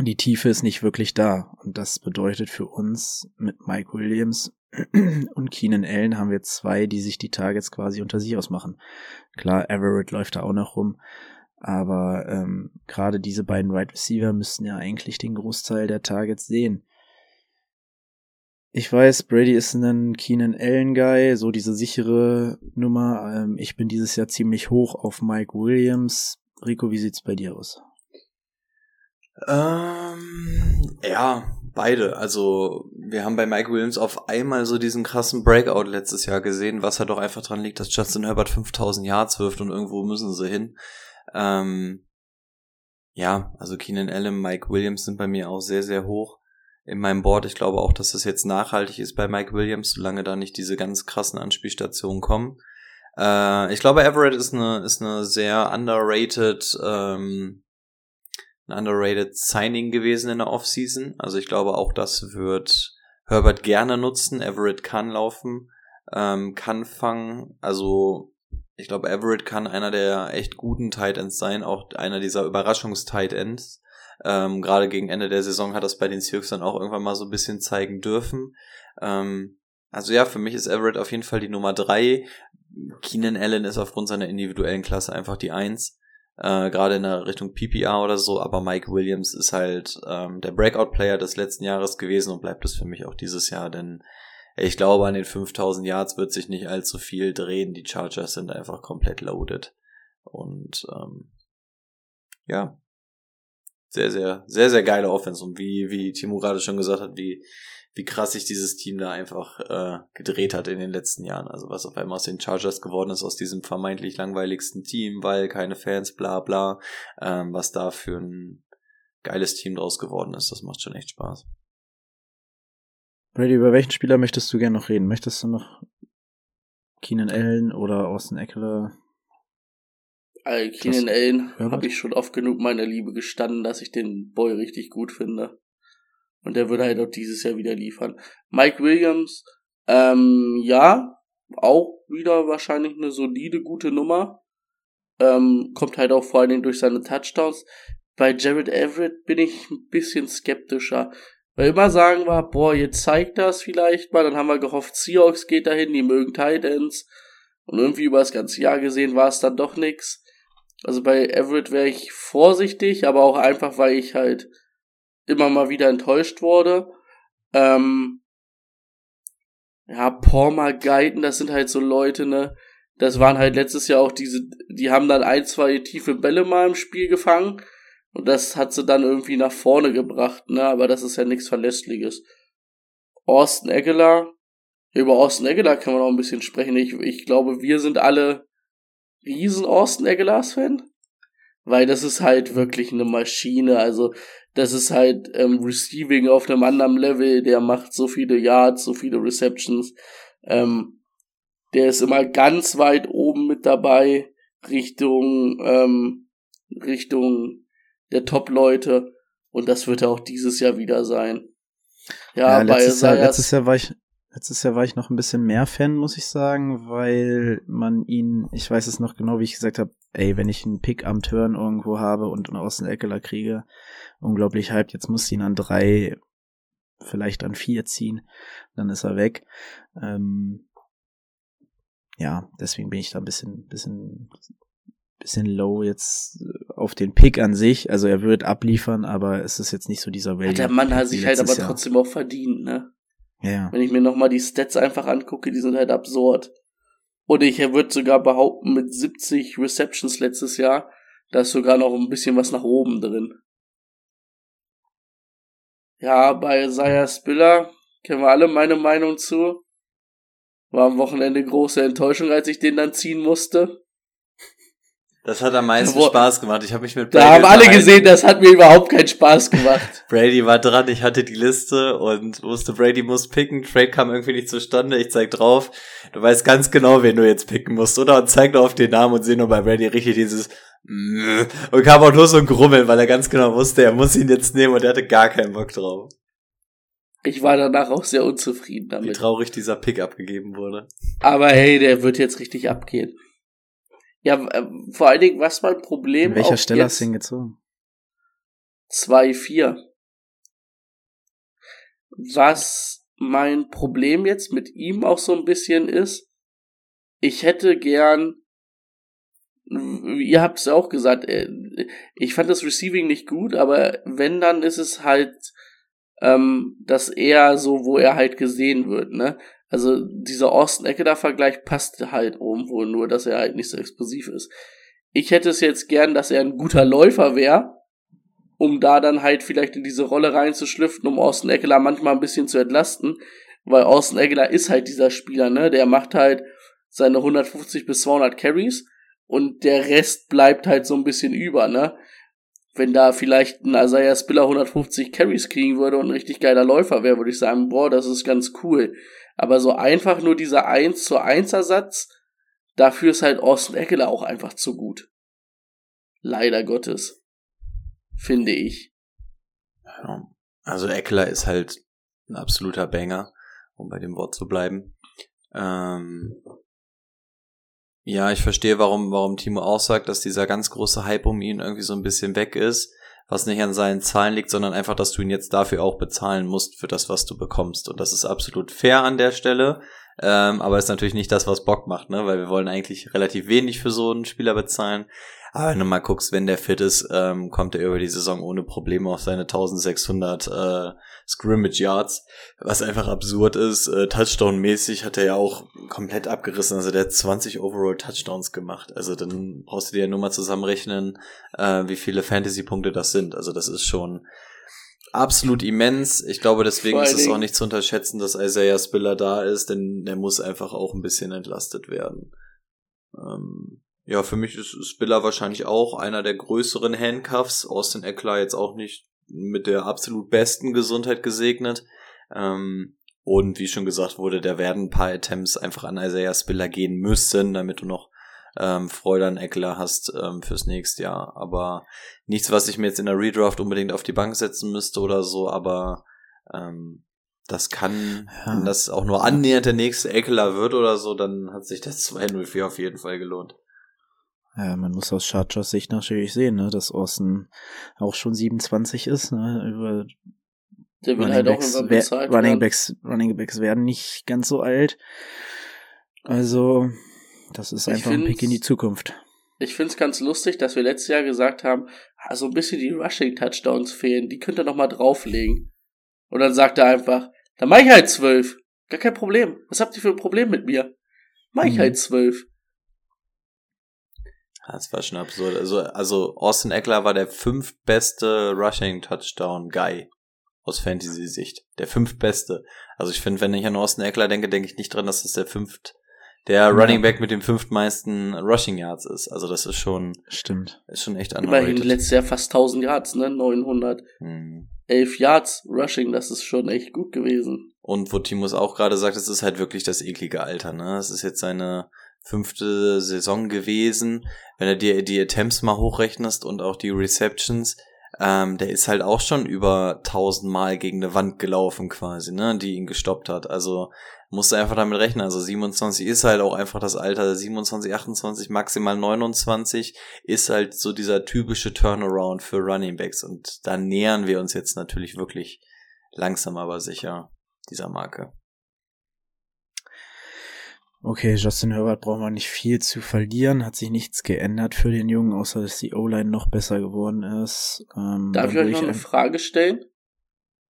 die Tiefe ist nicht wirklich da. Und das bedeutet für uns mit Mike Williams und Keenan Allen haben wir zwei, die sich die Targets quasi unter sich ausmachen. Klar, Everett läuft da auch noch rum. Aber ähm, gerade diese beiden Right Receiver müssten ja eigentlich den Großteil der Targets sehen. Ich weiß, Brady ist ein Keenan Allen Guy, so diese sichere Nummer. Ähm, ich bin dieses Jahr ziemlich hoch auf Mike Williams. Rico, wie sieht's bei dir aus? Ähm, ja, beide. Also wir haben bei Mike Williams auf einmal so diesen krassen Breakout letztes Jahr gesehen, was halt doch einfach dran liegt, dass Justin Herbert 5000 Yards wirft und irgendwo müssen sie hin. Ähm, ja, also Keenan Allen, Mike Williams sind bei mir auch sehr, sehr hoch in meinem Board. Ich glaube auch, dass das jetzt nachhaltig ist bei Mike Williams, solange da nicht diese ganz krassen Anspielstationen kommen. Äh, ich glaube, Everett ist eine, ist eine sehr underrated ähm, ein underrated Signing gewesen in der Offseason. Also ich glaube auch, das wird Herbert gerne nutzen. Everett kann laufen, ähm, kann fangen. Also ich glaube, Everett kann einer der echt guten Tight Ends sein, auch einer dieser Überraschungs-Tight Ends. Ähm, Gerade gegen Ende der Saison hat das bei den Seahawks dann auch irgendwann mal so ein bisschen zeigen dürfen. Ähm, also ja, für mich ist Everett auf jeden Fall die Nummer drei. Keenan Allen ist aufgrund seiner individuellen Klasse einfach die eins äh, gerade in der Richtung PPR oder so, aber Mike Williams ist halt ähm, der Breakout-Player des letzten Jahres gewesen und bleibt es für mich auch dieses Jahr, denn ich glaube, an den 5000 Yards wird sich nicht allzu viel drehen. Die Chargers sind einfach komplett loaded. Und ähm, ja, sehr, sehr, sehr, sehr geile Offense. Und wie, wie Timo gerade schon gesagt hat, wie wie krass sich dieses Team da einfach äh, gedreht hat in den letzten Jahren. Also was auf einmal aus den Chargers geworden ist, aus diesem vermeintlich langweiligsten Team, weil keine Fans, bla bla, ähm, was da für ein geiles Team draus geworden ist. Das macht schon echt Spaß. Brady, über welchen Spieler möchtest du gerne noch reden? Möchtest du noch Keenan Allen oder Austin Eckler? Also Keenan Allen habe ich schon oft genug meiner Liebe gestanden, dass ich den Boy richtig gut finde. Und der würde halt auch dieses Jahr wieder liefern. Mike Williams, ähm, ja, auch wieder wahrscheinlich eine solide, gute Nummer. Ähm, kommt halt auch vor allen Dingen durch seine Touchdowns. Bei Jared Everett bin ich ein bisschen skeptischer. Weil immer sagen wir, boah, jetzt zeigt das vielleicht mal, dann haben wir gehofft, Seahawks geht dahin, die mögen Titans. Und irgendwie über das ganze Jahr gesehen war es dann doch nix. Also bei Everett wäre ich vorsichtig, aber auch einfach, weil ich halt immer mal wieder enttäuscht wurde. Ähm, ja, Palmer, Guyton, das sind halt so Leute, ne? Das waren halt letztes Jahr auch diese, die haben dann ein, zwei tiefe Bälle mal im Spiel gefangen und das hat sie dann irgendwie nach vorne gebracht, ne? Aber das ist ja nichts Verlässliches. Austin Eggler, über Austin Eggler kann man auch ein bisschen sprechen. Ich, ich glaube, wir sind alle riesen Austin Eggers Fan, weil das ist halt wirklich eine Maschine. Also das ist halt ähm, Receiving auf einem anderen Level, der macht so viele Yards, so viele Receptions. Ähm, der ist immer ganz weit oben mit dabei, Richtung, ähm, Richtung der Top-Leute. Und das wird er auch dieses Jahr wieder sein. Ja, ja letztes, Jahr, letztes Jahr war ich, letztes Jahr war ich noch ein bisschen mehr Fan, muss ich sagen, weil man ihn, ich weiß es noch genau, wie ich gesagt habe, ey, wenn ich einen Pick am Turn irgendwo habe und einen Außeneckeler kriege, unglaublich hyped, jetzt muss ich ihn an drei, vielleicht an vier ziehen, dann ist er weg. Ähm, ja, deswegen bin ich da ein bisschen, bisschen, bisschen low jetzt auf den Pick an sich. Also er wird abliefern, aber es ist jetzt nicht so dieser Welt. Der Mann hat sich halt aber Jahr. trotzdem auch verdient, ne? Ja. Wenn ich mir nochmal die Stats einfach angucke, die sind halt absurd. Und ich würde sogar behaupten, mit 70 Receptions letztes Jahr, da ist sogar noch ein bisschen was nach oben drin. Ja, bei Isaiah Spiller kennen wir alle meine Meinung zu. War am Wochenende große Enttäuschung, als ich den dann ziehen musste. Das hat am meisten wo- Spaß gemacht. Ich habe mich mit Da haben alle gesehen, das hat mir überhaupt keinen Spaß gemacht. Brady war dran, ich hatte die Liste und wusste, Brady muss picken. Trade kam irgendwie nicht zustande. Ich zeig drauf. Du weißt ganz genau, wen du jetzt picken musst, oder? Und zeig nur auf den Namen und sehe nur bei Brady richtig dieses und kam auch nur so ein Grummeln, weil er ganz genau wusste, er muss ihn jetzt nehmen und er hatte gar keinen Bock drauf. Ich war danach auch sehr unzufrieden Wie damit. traurig dieser Pick abgegeben wurde. Aber hey, der wird jetzt richtig abgehen. Ja, äh, vor allen Dingen, was mein Problem An welcher auch Stelle hast jetzt du ihn gezogen? 2-4. Was mein Problem jetzt mit ihm auch so ein bisschen ist, ich hätte gern, ihr habt es auch gesagt, äh, ich fand das Receiving nicht gut, aber wenn, dann ist es halt ähm, das eher so, wo er halt gesehen wird, ne? Also dieser Austin Eckler-Vergleich passt halt irgendwo, nur dass er halt nicht so explosiv ist. Ich hätte es jetzt gern, dass er ein guter Läufer wäre, um da dann halt vielleicht in diese Rolle reinzuschlüpfen, um Austin Eckler manchmal ein bisschen zu entlasten, weil Austin Eckler ist halt dieser Spieler, ne? Der macht halt seine 150 bis 200 Carries und der Rest bleibt halt so ein bisschen über, ne? Wenn da vielleicht ein Isaiah Spiller 150 Carries kriegen würde und ein richtig geiler Läufer wäre, würde ich sagen, boah, das ist ganz cool. Aber so einfach nur dieser 1 zu 1 Ersatz, dafür ist halt Austin Eckler auch einfach zu gut. Leider Gottes. Finde ich. Also Eckler ist halt ein absoluter Banger, um bei dem Wort zu bleiben. Ähm, ja, ich verstehe, warum, warum Timo auch sagt, dass dieser ganz große Hype um ihn irgendwie so ein bisschen weg ist, was nicht an seinen Zahlen liegt, sondern einfach, dass du ihn jetzt dafür auch bezahlen musst für das, was du bekommst. Und das ist absolut fair an der Stelle. Ähm, aber ist natürlich nicht das, was Bock macht, ne? Weil wir wollen eigentlich relativ wenig für so einen Spieler bezahlen. Aber wenn du mal guckst, wenn der fit ist, ähm, kommt er über die Saison ohne Probleme auf seine 1600 äh, Scrimmage Yards, was einfach absurd ist. Äh, Touchdown-mäßig hat er ja auch komplett abgerissen. Also der hat 20 Overall Touchdowns gemacht. Also dann brauchst du dir ja nur mal zusammenrechnen, äh, wie viele Fantasy-Punkte das sind. Also das ist schon absolut immens. Ich glaube, deswegen ist es auch nicht zu unterschätzen, dass Isaiah Spiller da ist, denn der muss einfach auch ein bisschen entlastet werden. Ähm, ja, für mich ist Spiller wahrscheinlich auch einer der größeren Handcuffs. Austin Eckler jetzt auch nicht mit der absolut besten Gesundheit gesegnet. Ähm, und wie schon gesagt wurde, da werden ein paar Attempts einfach an Isaiah Spiller gehen müssen, damit du noch ähm, Freude an Eckler hast ähm, fürs nächste Jahr. Aber nichts, was ich mir jetzt in der Redraft unbedingt auf die Bank setzen müsste oder so, aber ähm, das kann, Ja. wenn das auch nur annähernd der nächste Eckler wird oder so, dann hat sich das 204 auf jeden Fall gelohnt. Ja, man muss aus Chargers Sicht natürlich sehen, ne, dass Austin auch schon 27 ist, ne, über Der will Running halt auch Backs, wer- bezahlt Running. Backs, Running Backs werden nicht ganz so alt. Also, das ist einfach ein Pick in die Zukunft. Ich find's ganz lustig, dass wir letztes Jahr gesagt haben, ah, so ein bisschen die Rushing-Touchdowns fehlen, die könnt ihr noch mal drauflegen. Und dann sagt er einfach, dann mach ich halt zwölf. Gar kein Problem. Was habt ihr für ein Problem mit mir? Mach ich Mhm. halt zwölf. Das war schon absurd. Also, also Austin Eckler war der fünftbeste Rushing Touchdown Guy aus Fantasy-Sicht. Der fünftbeste. Also ich finde, wenn ich an Austin Eckler denke, denke ich nicht dran, dass das der fünft, der Ja. Running Back mit dem fünftmeisten Rushing Yards ist. Also das ist schon, Stimmt. ist schon echt Immerhin underrated. letztes Jahr fast 1000 Yards, ne? 911 Hm. Yards Rushing, das ist schon echt gut gewesen. Und wo Timus auch gerade sagt, es ist halt wirklich das eklige Alter, ne? Es ist jetzt seine fünfte Saison gewesen. Wenn du dir die Attempts mal hochrechnest und auch die Receptions, ähm, der ist halt auch schon über tausendmal gegen eine Wand gelaufen quasi, ne? Die ihn gestoppt hat. Also musst du einfach damit rechnen. Also 27 ist halt auch einfach das Alter. 27, 28, maximal 29 ist halt so dieser typische Turnaround für Running Backs. Und da nähern wir uns jetzt natürlich wirklich langsam aber sicher dieser Marke. Okay, Justin Herbert braucht man nicht viel zu verlieren, hat sich nichts geändert für den Jungen, außer dass die O-Line noch besser geworden ist. Ähm, Darf ich euch noch eine ein- Frage stellen?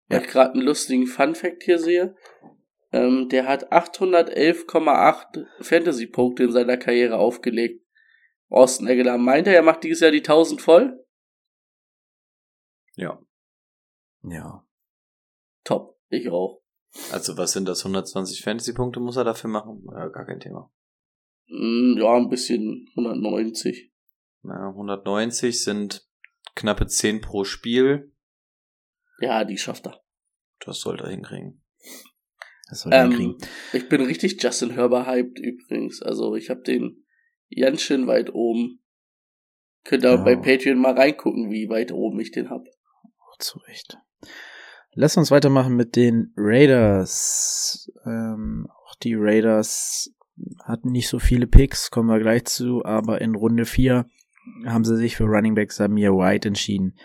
Weil Ja. ich gerade einen lustigen Fun-Fact hier sehe. Ähm, der hat 811,8 Fantasy-Punkte in seiner Karriere aufgelegt. Austin Eckler meint er, er macht dieses Jahr die 1000 voll? Ja. Ja. Top. Ich auch. Also was sind das? 120 Fantasy-Punkte muss er dafür machen? Ja, gar kein Thema. Mm, Ja, ein bisschen 190. Ja, 190 sind knappe 10 pro Spiel. Ja, die schafft er. Das sollte er hinkriegen. Das soll Ähm, kriegen. ich bin richtig Justin Herbert hyped übrigens. Also ich habe den ganz schön weit oben. Könnt ihr Ja. bei Patreon mal reingucken, wie weit oben ich den hab. Zu Recht. Lass uns weitermachen mit den Raiders. Ähm, auch die Raiders hatten nicht so viele Picks, kommen wir gleich zu, aber in Runde 4 haben sie sich für Running Back Samir White entschieden.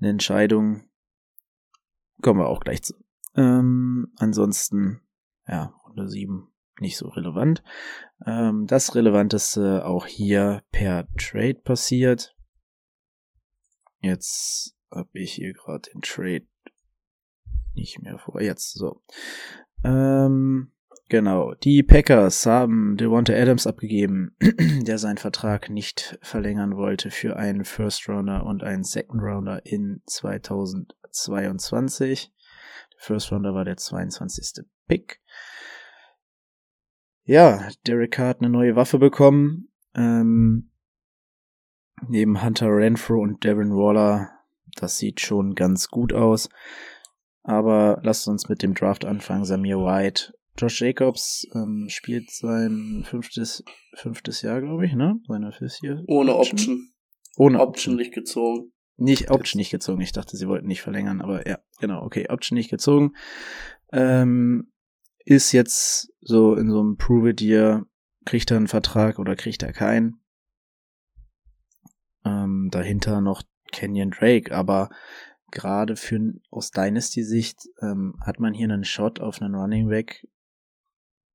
Eine Entscheidung, kommen wir auch gleich zu. Ähm, ansonsten, ja, Runde 7 nicht so relevant. Ähm, das Relevanteste auch hier per Trade passiert. Jetzt habe ich hier gerade den Trade nicht mehr vor. Jetzt so. Ähm, genau. Die Packers haben Devonta Adams abgegeben, der seinen Vertrag nicht verlängern wollte für einen First Rounder und einen Second Rounder in 2022. First Rounder war der 22. Pick. Ja, Derek Carr hat eine neue Waffe bekommen. Ähm, neben Hunter Renfro und Devin Waller. Das sieht schon ganz gut aus. Aber lasst uns mit dem Draft anfangen. Samir White. Josh Jacobs ähm, spielt sein fünftes, fünftes Jahr, glaube ich, ne? Seine fifth year Ohne Option. Ohne Option nicht gezogen. Nicht Option nicht gezogen. Ich dachte, sie wollten nicht verlängern, aber ja, genau, okay, Option nicht gezogen. Ähm, ist jetzt so in so einem Prove It Year, kriegt er einen Vertrag oder kriegt er keinen. Ähm, dahinter noch Kenyon Drake, aber gerade für aus Dynasty-Sicht ähm, hat man hier einen Shot auf einen Running Back,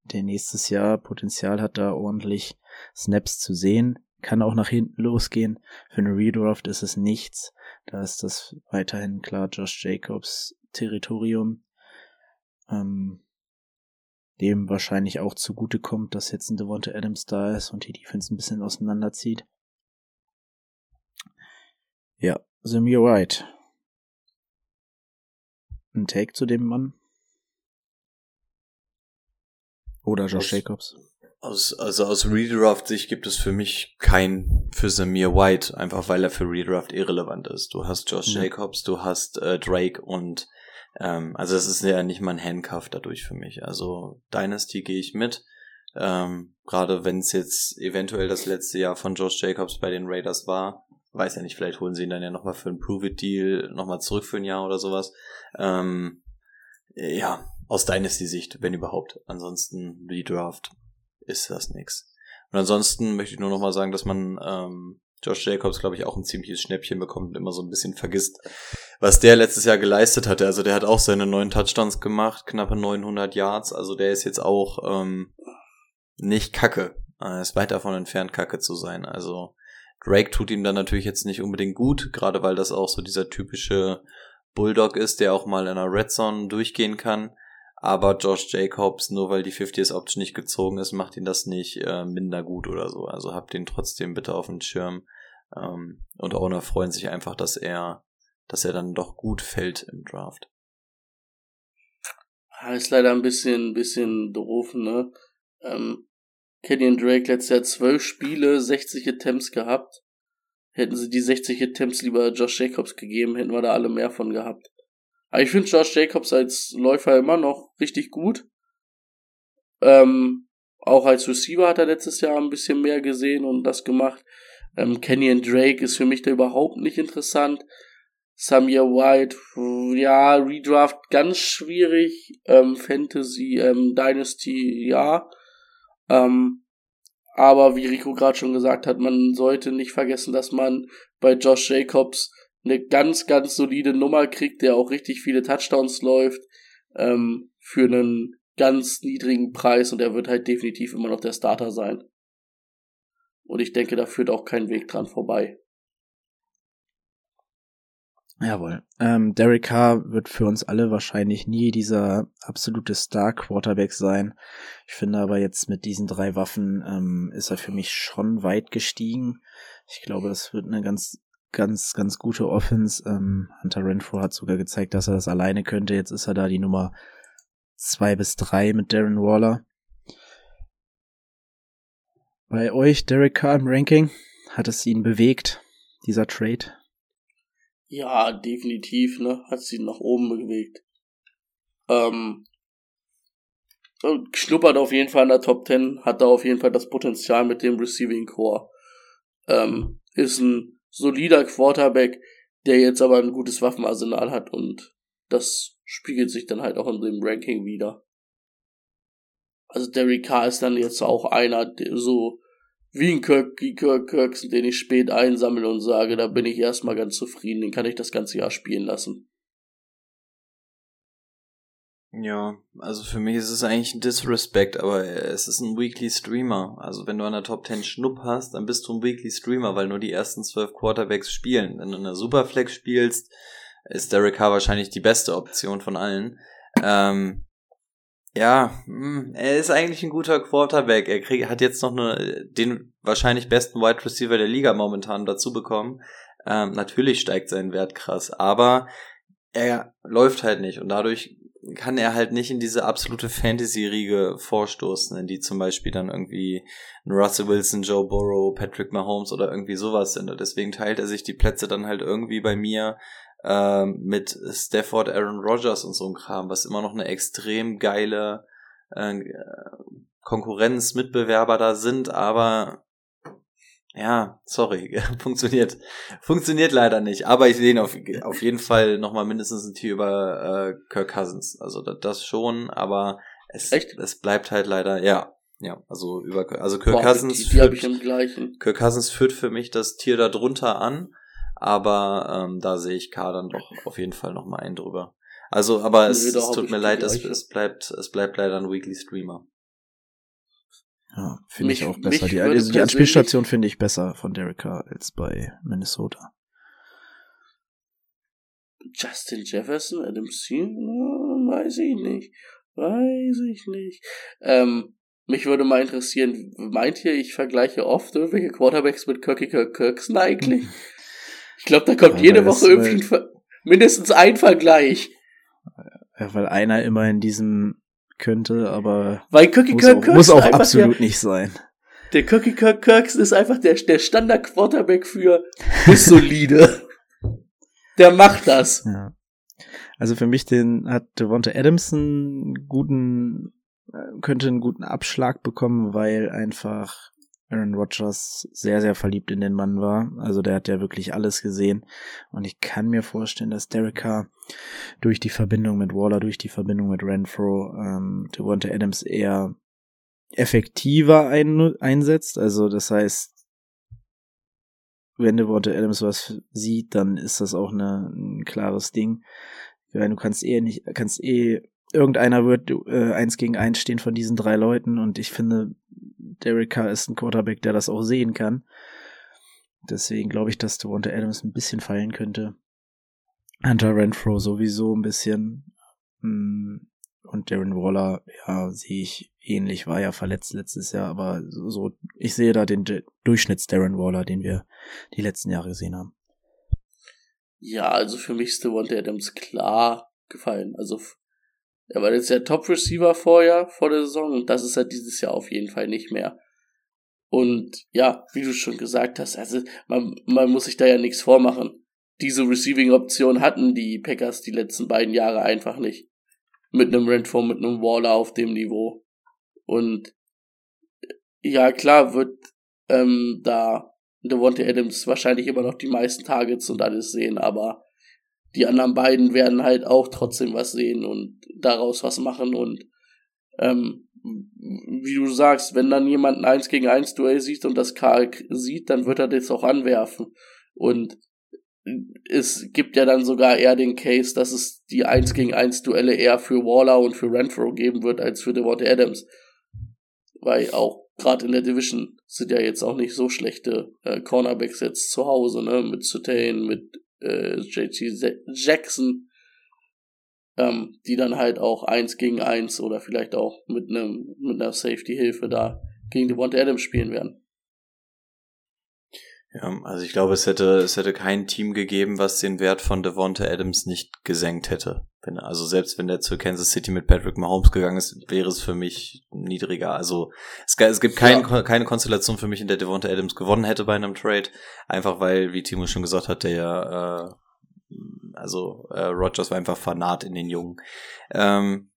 der nächstes Jahr Potenzial hat, da ordentlich Snaps zu sehen. Kann auch nach hinten losgehen. Für eine Redraft ist es nichts. Da ist das weiterhin klar Josh Jacobs Territorium. Ähm, dem wahrscheinlich auch zugute kommt, dass jetzt ein Devonta Adams da ist und die Defense ein bisschen auseinanderzieht. Ja, Samir White. Ein Take zu dem Mann? Oder Josh Jacobs? Aus, also aus Redraft-Sicht gibt es für mich kein für Samir White, einfach weil er für Redraft irrelevant ist. Du hast Josh Ja. Jacobs, du hast äh, Drake und ähm, also es ist ja nicht mal ein Handcuff dadurch für mich. Also Dynasty gehe ich mit. Ähm, Gerade wenn es jetzt eventuell das letzte Jahr von Josh Jacobs bei den Raiders war. Weiß ja nicht, vielleicht holen sie ihn dann ja nochmal für einen Prove-It-Deal nochmal zurück für ein Jahr oder sowas. Ähm, ja, aus Dynasty-Sicht, wenn überhaupt. Ansonsten Redraft ist das nix. Und ansonsten möchte ich nur noch mal sagen, dass man ähm, Josh Jacobs, glaube ich, auch ein ziemliches Schnäppchen bekommt und immer so ein bisschen vergisst, was der letztes Jahr geleistet hatte. Also der hat auch seine neun Touchdowns gemacht, knappe 900 Yards. Also der ist jetzt auch ähm, nicht kacke. Er ist weit davon entfernt, kacke zu sein. Also Drake tut ihm dann natürlich jetzt nicht unbedingt gut, gerade weil das auch so dieser typische Bulldog ist, der auch mal in einer Red Zone durchgehen kann. Aber Josh Jacobs, nur weil die 50th Option nicht gezogen ist, macht ihn das nicht äh, minder gut oder so. Also habt ihn trotzdem bitte auf dem Schirm. Ähm, und Owner freuen sich einfach, dass er, dass er dann doch gut fällt im Draft. Ja, Ist leider ein bisschen, bisschen doof, ne? Ähm, Kenyon Drake letztes Jahr zwölf Spiele, 60 Attempts gehabt. Hätten sie die 60 Attempts lieber Josh Jacobs gegeben, hätten wir da alle mehr von gehabt. Aber ich finde Josh Jacobs als Läufer immer noch richtig gut. Ähm, auch als Receiver hat er letztes Jahr ein bisschen mehr gesehen und das gemacht. Ähm, Kenyon Drake ist für mich da überhaupt nicht interessant. Samir White, ja, Redraft ganz schwierig. Ähm, Fantasy, ähm, Dynasty, ja. Ähm, aber wie Rico gerade schon gesagt hat, man sollte nicht vergessen, dass man bei Josh Jacobs eine ganz, ganz solide Nummer kriegt, der auch richtig viele Touchdowns läuft, ähm, für einen ganz niedrigen Preis und er wird halt definitiv immer noch der Starter sein. Und ich denke, da führt auch kein Weg dran vorbei. Jawohl. Ähm, Derek Carr wird für uns alle wahrscheinlich nie dieser absolute Star-Quarterback sein. Ich finde aber jetzt mit diesen drei Waffen ähm, ist er für mich schon weit gestiegen. Ich glaube, das wird eine ganz, ganz, ganz gute Offense. Ähm, Hunter Renfro hat sogar gezeigt, dass er das alleine könnte. Jetzt ist er da die Nummer zwei bis drei mit Darren Waller. Bei euch, Derek Carr im Ranking, hat es ihn bewegt, dieser Trade? Ja, definitiv, ne? Hat sie nach oben bewegt. Ähm, schnuppert auf jeden Fall in der Top 10, hat da auf jeden Fall das Potenzial mit dem Receiving Core. Ähm, ist ein solider Quarterback, der jetzt aber ein gutes Waffenarsenal hat und das spiegelt sich dann halt auch in dem Ranking wieder. Also Derek Carr ist dann jetzt auch einer, der so wie ein Kirk, Kirk Kirksen, den ich spät einsammle und sage, da bin ich erstmal ganz zufrieden, den kann ich das ganze Jahr spielen lassen. Ja, also für mich ist es eigentlich ein Disrespect, aber es ist ein Weekly Streamer. Also wenn du an der Top 10 Schnupp hast, dann bist du ein Weekly Streamer, weil nur die ersten zwölf Quarterbacks spielen. Wenn du in der Superflex spielst, ist Derek Carr wahrscheinlich die beste Option von allen. Ähm, ja, hm, er ist eigentlich ein guter Quarterback. Er krieg, hat jetzt noch eine, den wahrscheinlich besten Wide Receiver der Liga momentan dazu bekommen. Ähm, natürlich steigt sein Wert krass, aber er läuft halt nicht und dadurch kann er halt nicht in diese absolute Fantasy-Riege vorstoßen, in die zum Beispiel dann irgendwie Russell Wilson, Joe Burrow, Patrick Mahomes oder irgendwie sowas sind. Und deswegen teilt er sich die Plätze dann halt irgendwie bei mir ähm, mit Stafford, Aaron Rodgers und so ein Kram, was immer noch eine extrem geile äh, Konkurrenz, Mitbewerber da sind, aber ja, sorry, funktioniert, funktioniert leider nicht. Aber ich sehe ihn auf, auf jeden Fall nochmal mindestens ein Tier über äh, Kirk Cousins. Also das, das schon, aber es, Echt? es bleibt halt leider, ja, ja, also über, also Kirk Boah, Cousins die, die habe ich im gleichen. Kirk Cousins führt für mich das Tier da drunter an, aber ähm, da sehe ich K dann doch auf jeden Fall nochmal einen drüber. Also, aber es, es tut mir leid, es, es bleibt, es bleibt leider ein Weekly Streamer. Ja, finde ich auch besser. Die, also die Anspielstation finde ich besser von Derek Carr als bei Minnesota. Justin Jefferson, Adam Thielen? Weiß ich nicht. Weiß ich nicht. Ähm, mich würde mal interessieren, meint ihr, ich vergleiche oft irgendwelche Quarterbacks mit Kirky Kirk Kirksen eigentlich? Ich glaube, da kommt Ja, jede Woche irgendwie mindestens ein Vergleich. Ja, weil einer immer in diesem könnte, aber Weil Kirky muss Kirk auch, muss auch absolut nicht sein. Der, der Kirky Kirk Kirksen ist einfach der, der Standard-Quarterback für ist solide. Der macht das. Ja. Also für mich den hat Devonta Adams einen guten, äh, könnte einen guten Abschlag bekommen, weil einfach Aaron Rodgers sehr, sehr verliebt in den Mann war. Also der hat ja wirklich alles gesehen. Und ich kann mir vorstellen, dass Derek Carr durch die Verbindung mit Waller, durch die Verbindung mit Renfro, ähm, Devonta Adams eher effektiver ein, einsetzt. Also das heißt, wenn Devonta Adams was sieht, dann ist das auch eine, ein klares Ding. Ja, du kannst eh nicht, kannst eh, irgendeiner wird äh, eins gegen eins stehen von diesen drei Leuten und ich finde, Derek Carr ist ein Quarterback, der das auch sehen kann. Deswegen glaube ich, dass Devonta Adams ein bisschen fallen könnte. Hunter Renfro sowieso ein bisschen. Mm, Und Darren Waller, ja, sehe ich ähnlich, war ja verletzt letztes Jahr, aber so, ich sehe da den Durchschnitts-Darren Waller, den wir die letzten Jahre gesehen haben. Ja, also für mich ist Devonta Adams klar gefallen. Also er war jetzt der Top-Receiver vorher, vor der Saison, und das ist er dieses Jahr auf jeden Fall nicht mehr. Und ja, wie du schon gesagt hast, also man, man muss sich da ja nichts vormachen. Diese Receiving-Option hatten die Packers die letzten beiden Jahre einfach nicht. Mit einem Renfro, mit einem Waller auf dem Niveau. Und ja, klar wird ähm, da Devontae Adams wahrscheinlich immer noch die meisten Targets und alles sehen, aber die anderen beiden werden halt auch trotzdem was sehen und daraus was machen und ähm, wie du sagst, wenn dann jemand ein 1 gegen 1 Duell sieht und das Karl sieht, dann wird er das auch anwerfen und es gibt ja dann sogar eher den Case, dass es die 1 gegen 1 Duelle eher für Waller und für Renfro geben wird als für Devontae Adams. Weil auch gerade in der Division sind ja jetzt auch nicht so schlechte äh, Cornerbacks jetzt zu Hause, ne? Mit Sutain, mit äh, Se- Jackson, ähm, die dann halt auch eins gegen eins oder vielleicht auch mit einem mit einer Safety-Hilfe da gegen Devonta Adams spielen werden. Ja, also ich glaube, es hätte, es hätte kein Team gegeben, was den Wert von Devonta Adams nicht gesenkt hätte. Wenn, also selbst wenn der zu Kansas City mit Patrick Mahomes gegangen ist, wäre es für mich niedriger. Also es, es gibt kein, ja. keine Konstellation für mich, in der Devonta Adams gewonnen hätte bei einem Trade. Einfach weil, wie Timo schon gesagt hat, der ja, äh, also äh, Rogers war einfach fanat in den Jungen. Ähm,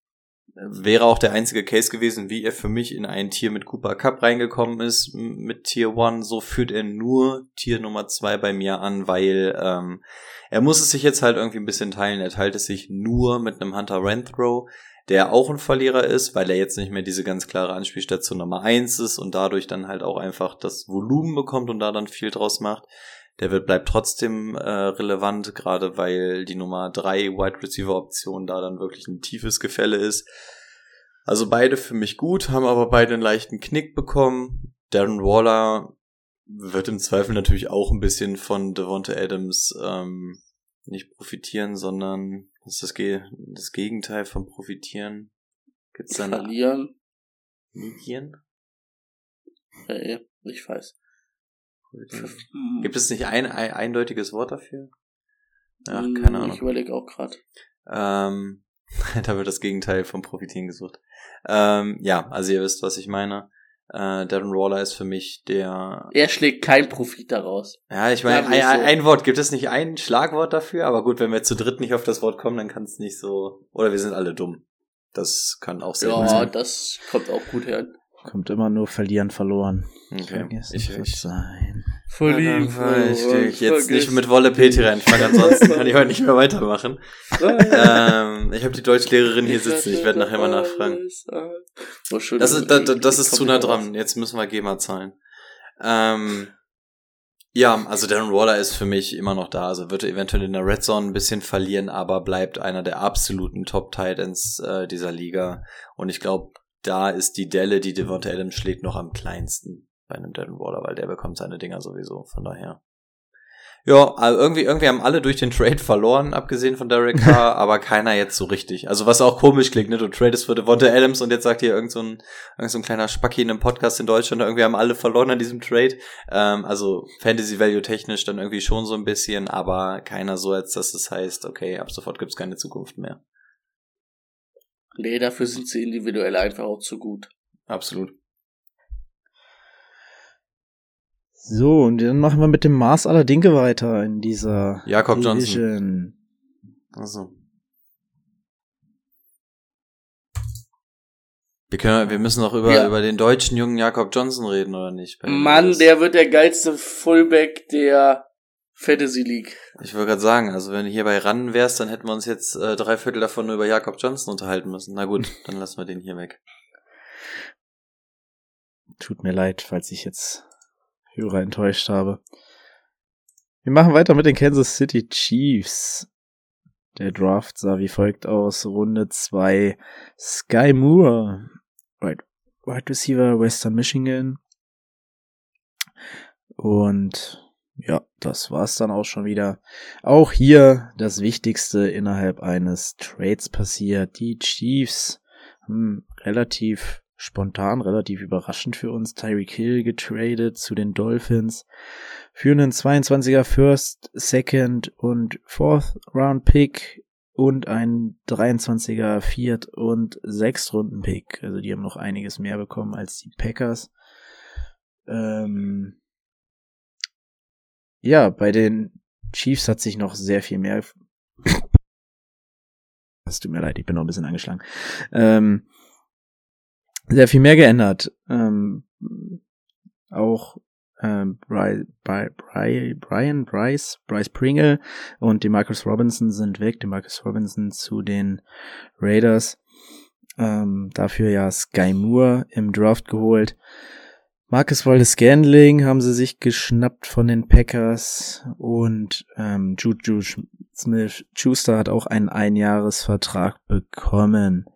wäre auch der einzige Case gewesen, wie er für mich in ein Tier mit Cooper Cup reingekommen ist, mit Tier 1. So führt er nur Tier Nummer 2 bei mir an, weil ähm, er muss es sich jetzt halt irgendwie ein bisschen teilen. Er teilt es sich nur mit einem Hunter Renthrow, der auch ein Verlierer ist, weil er jetzt nicht mehr diese ganz klare Anspielstation Nummer 1 ist und dadurch dann halt auch einfach das Volumen bekommt und da dann viel draus macht. Der wird, bleibt trotzdem äh, relevant, gerade weil die Nummer drei Wide Receiver Option da dann wirklich ein tiefes Gefälle ist. Also beide für mich gut, haben aber beide einen leichten Knick bekommen. Darren Waller wird im Zweifel natürlich auch ein bisschen von Devonta Adams ähm, nicht profitieren, sondern was ist das, Ge das Gegenteil von profitieren? Gibt's da Verlieren? Medien? Ja, ich weiß. Gibt es nicht ein, ein eindeutiges Wort dafür? Ja, hm, keine Ahnung. Ich überlege auch gerade. Ähm, da wird das Gegenteil vom Profitieren gesucht. Ähm, ja, also ihr wisst, was ich meine. Äh, Darren Waller ist für mich der. Er schlägt kein Profit daraus. Ja, ich meine, ein, so. ein, Wort. Gibt es nicht ein Schlagwort dafür? Aber gut, wenn wir zu dritt nicht auf das Wort kommen, dann kann es nicht so. Oder wir sind alle dumm. Das kann auch sehr ja, sein. Ja, das kommt auch gut her. Kommt immer nur verlieren, verloren. Okay. Vergessen, ich, verzeihen. Verlieben, ja, ich, ich jetzt nicht mit Wolle Petri reinfangen, ansonsten kann ich heute nicht mehr weitermachen. ähm, ich habe die Deutschlehrerin hier sitzen, ich werde nachher mal nachfragen. Das ist, das, das ist zu nah dran, jetzt müssen wir GEMA zahlen. Ähm, ja, also Darren Waller ist für mich immer noch da. Also wird eventuell in der Red Zone ein bisschen verlieren, aber bleibt einer der absoluten Top-Titans äh, dieser Liga. Und ich glaube, da ist die Delle, die Devonta Adams schlägt, noch am kleinsten bei einem Darren Waller, weil der bekommt seine Dinger sowieso. Von daher. Ja, also irgendwie, irgendwie haben alle durch den Trade verloren, abgesehen von Derek Carr, aber keiner jetzt so richtig. Also was auch komisch klingt, ne? Du tradest für Devonta Adams und jetzt sagt hier irgend so ein, irgend so ein kleiner Spacki in einem Podcast in Deutschland, irgendwie haben alle verloren an diesem Trade. Ähm, also Fantasy Value technisch dann irgendwie schon so ein bisschen, aber keiner so, als dass es heißt, okay, ab sofort gibt's keine Zukunft mehr. Nee, dafür sind sie individuell einfach auch zu gut. Absolut. So, und dann machen wir mit dem Maß aller Dinge weiter in dieser Jakob Division. Johnson. Also. Wir können, wir müssen noch über, ja. über den deutschen jungen Jakob Johnson reden, oder nicht? Mann, der wird der geilste Fullback der Fantasy League. Ich wollte gerade sagen, also wenn du hier bei ran wärst, dann hätten wir uns jetzt äh, drei Viertel davon nur über Jakob Johnson unterhalten müssen. Na gut, dann lassen wir den hier weg. Tut mir leid, falls ich jetzt Hörer enttäuscht habe. Wir machen weiter mit den Kansas City Chiefs. Der Draft sah wie folgt aus. Runde 2 Sky Moore, Right, Wide Receiver Western Michigan. Und ja, das war's dann auch schon wieder. Auch hier das Wichtigste innerhalb eines Trades passiert. Die Chiefs haben relativ spontan, relativ überraschend für uns Tyreek Hill getradet zu den Dolphins für einen 22er First, Second und Fourth Round Pick und einen 23er Viert- und Sechstrunden Pick. Also die haben noch einiges mehr bekommen als die Packers. Ähm, ja, bei den Chiefs hat sich noch sehr viel mehr. Es tut mir leid, ich bin noch ein bisschen angeschlagen. Ähm, sehr viel mehr geändert. Ähm, auch ähm, Bri Bri Brian Bryce, Bryce Pringle und Demarcus Robinson sind weg. Demarcus Robinson zu den Raiders. Ähm, dafür ja Sky Moore im Draft geholt. Marcus Wallace Scandling haben sie sich geschnappt von den Packers und ähm, Juju Smith Schuster hat auch einen Einjahresvertrag bekommen.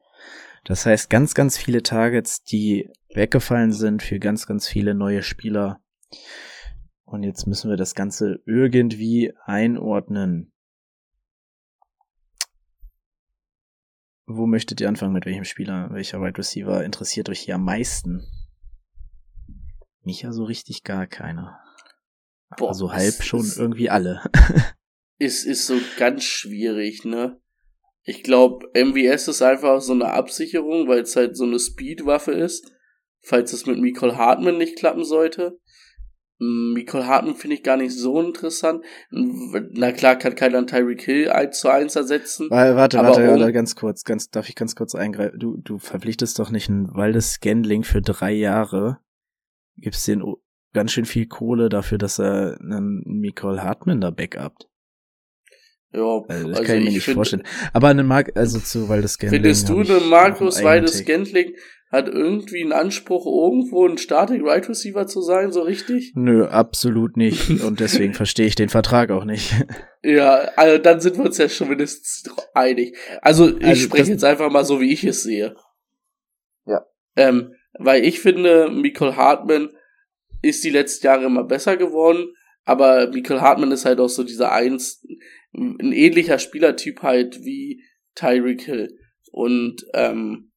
Das heißt, ganz, ganz viele Targets, die weggefallen sind für ganz, ganz viele neue Spieler. Und jetzt müssen wir das Ganze irgendwie einordnen. Wo möchtet ihr anfangen? Mit welchem Spieler? Welcher Wide Receiver interessiert euch hier am meisten? Mich ja so richtig gar keiner. Boah, also halb schon irgendwie alle. ist, ist so ganz schwierig, ne? Ich glaube, MVS ist einfach so eine Absicherung, weil es halt so eine Speedwaffe ist, falls es mit Nicole Hartman nicht klappen sollte. Nicole Hartman finde ich gar nicht so interessant. Na klar, kann keiner einen Tyreek Hill 1 zu 1 ersetzen. Warte, warte, um, ganz kurz, ganz, darf ich ganz kurz eingreifen? Du, du verpflichtest doch nicht einen Waldes Scandling für drei Jahre. Gibst den ganz schön viel Kohle dafür, dass er einen Nicole Hartman da backupt. Ja, also das also kann ich mir nicht find, vorstellen. Aber eine Mark, also zu Waldes Scandling. Findest du eine Markus Waldes Scandling hat irgendwie einen Anspruch, irgendwo ein Starting Right Receiver zu sein, so richtig? Nö, absolut nicht. Und deswegen verstehe ich den Vertrag auch nicht. Ja, also dann sind wir uns ja schon mindestens einig. Also ich also spreche jetzt einfach mal so, wie ich es sehe. Ja. Ähm, weil ich finde, Michael Hartman ist die letzten Jahre immer besser geworden, aber Michael Hartman ist halt auch so dieser eins, ein ähnlicher Spielertyp halt wie Tyreek Hill. Und ähm,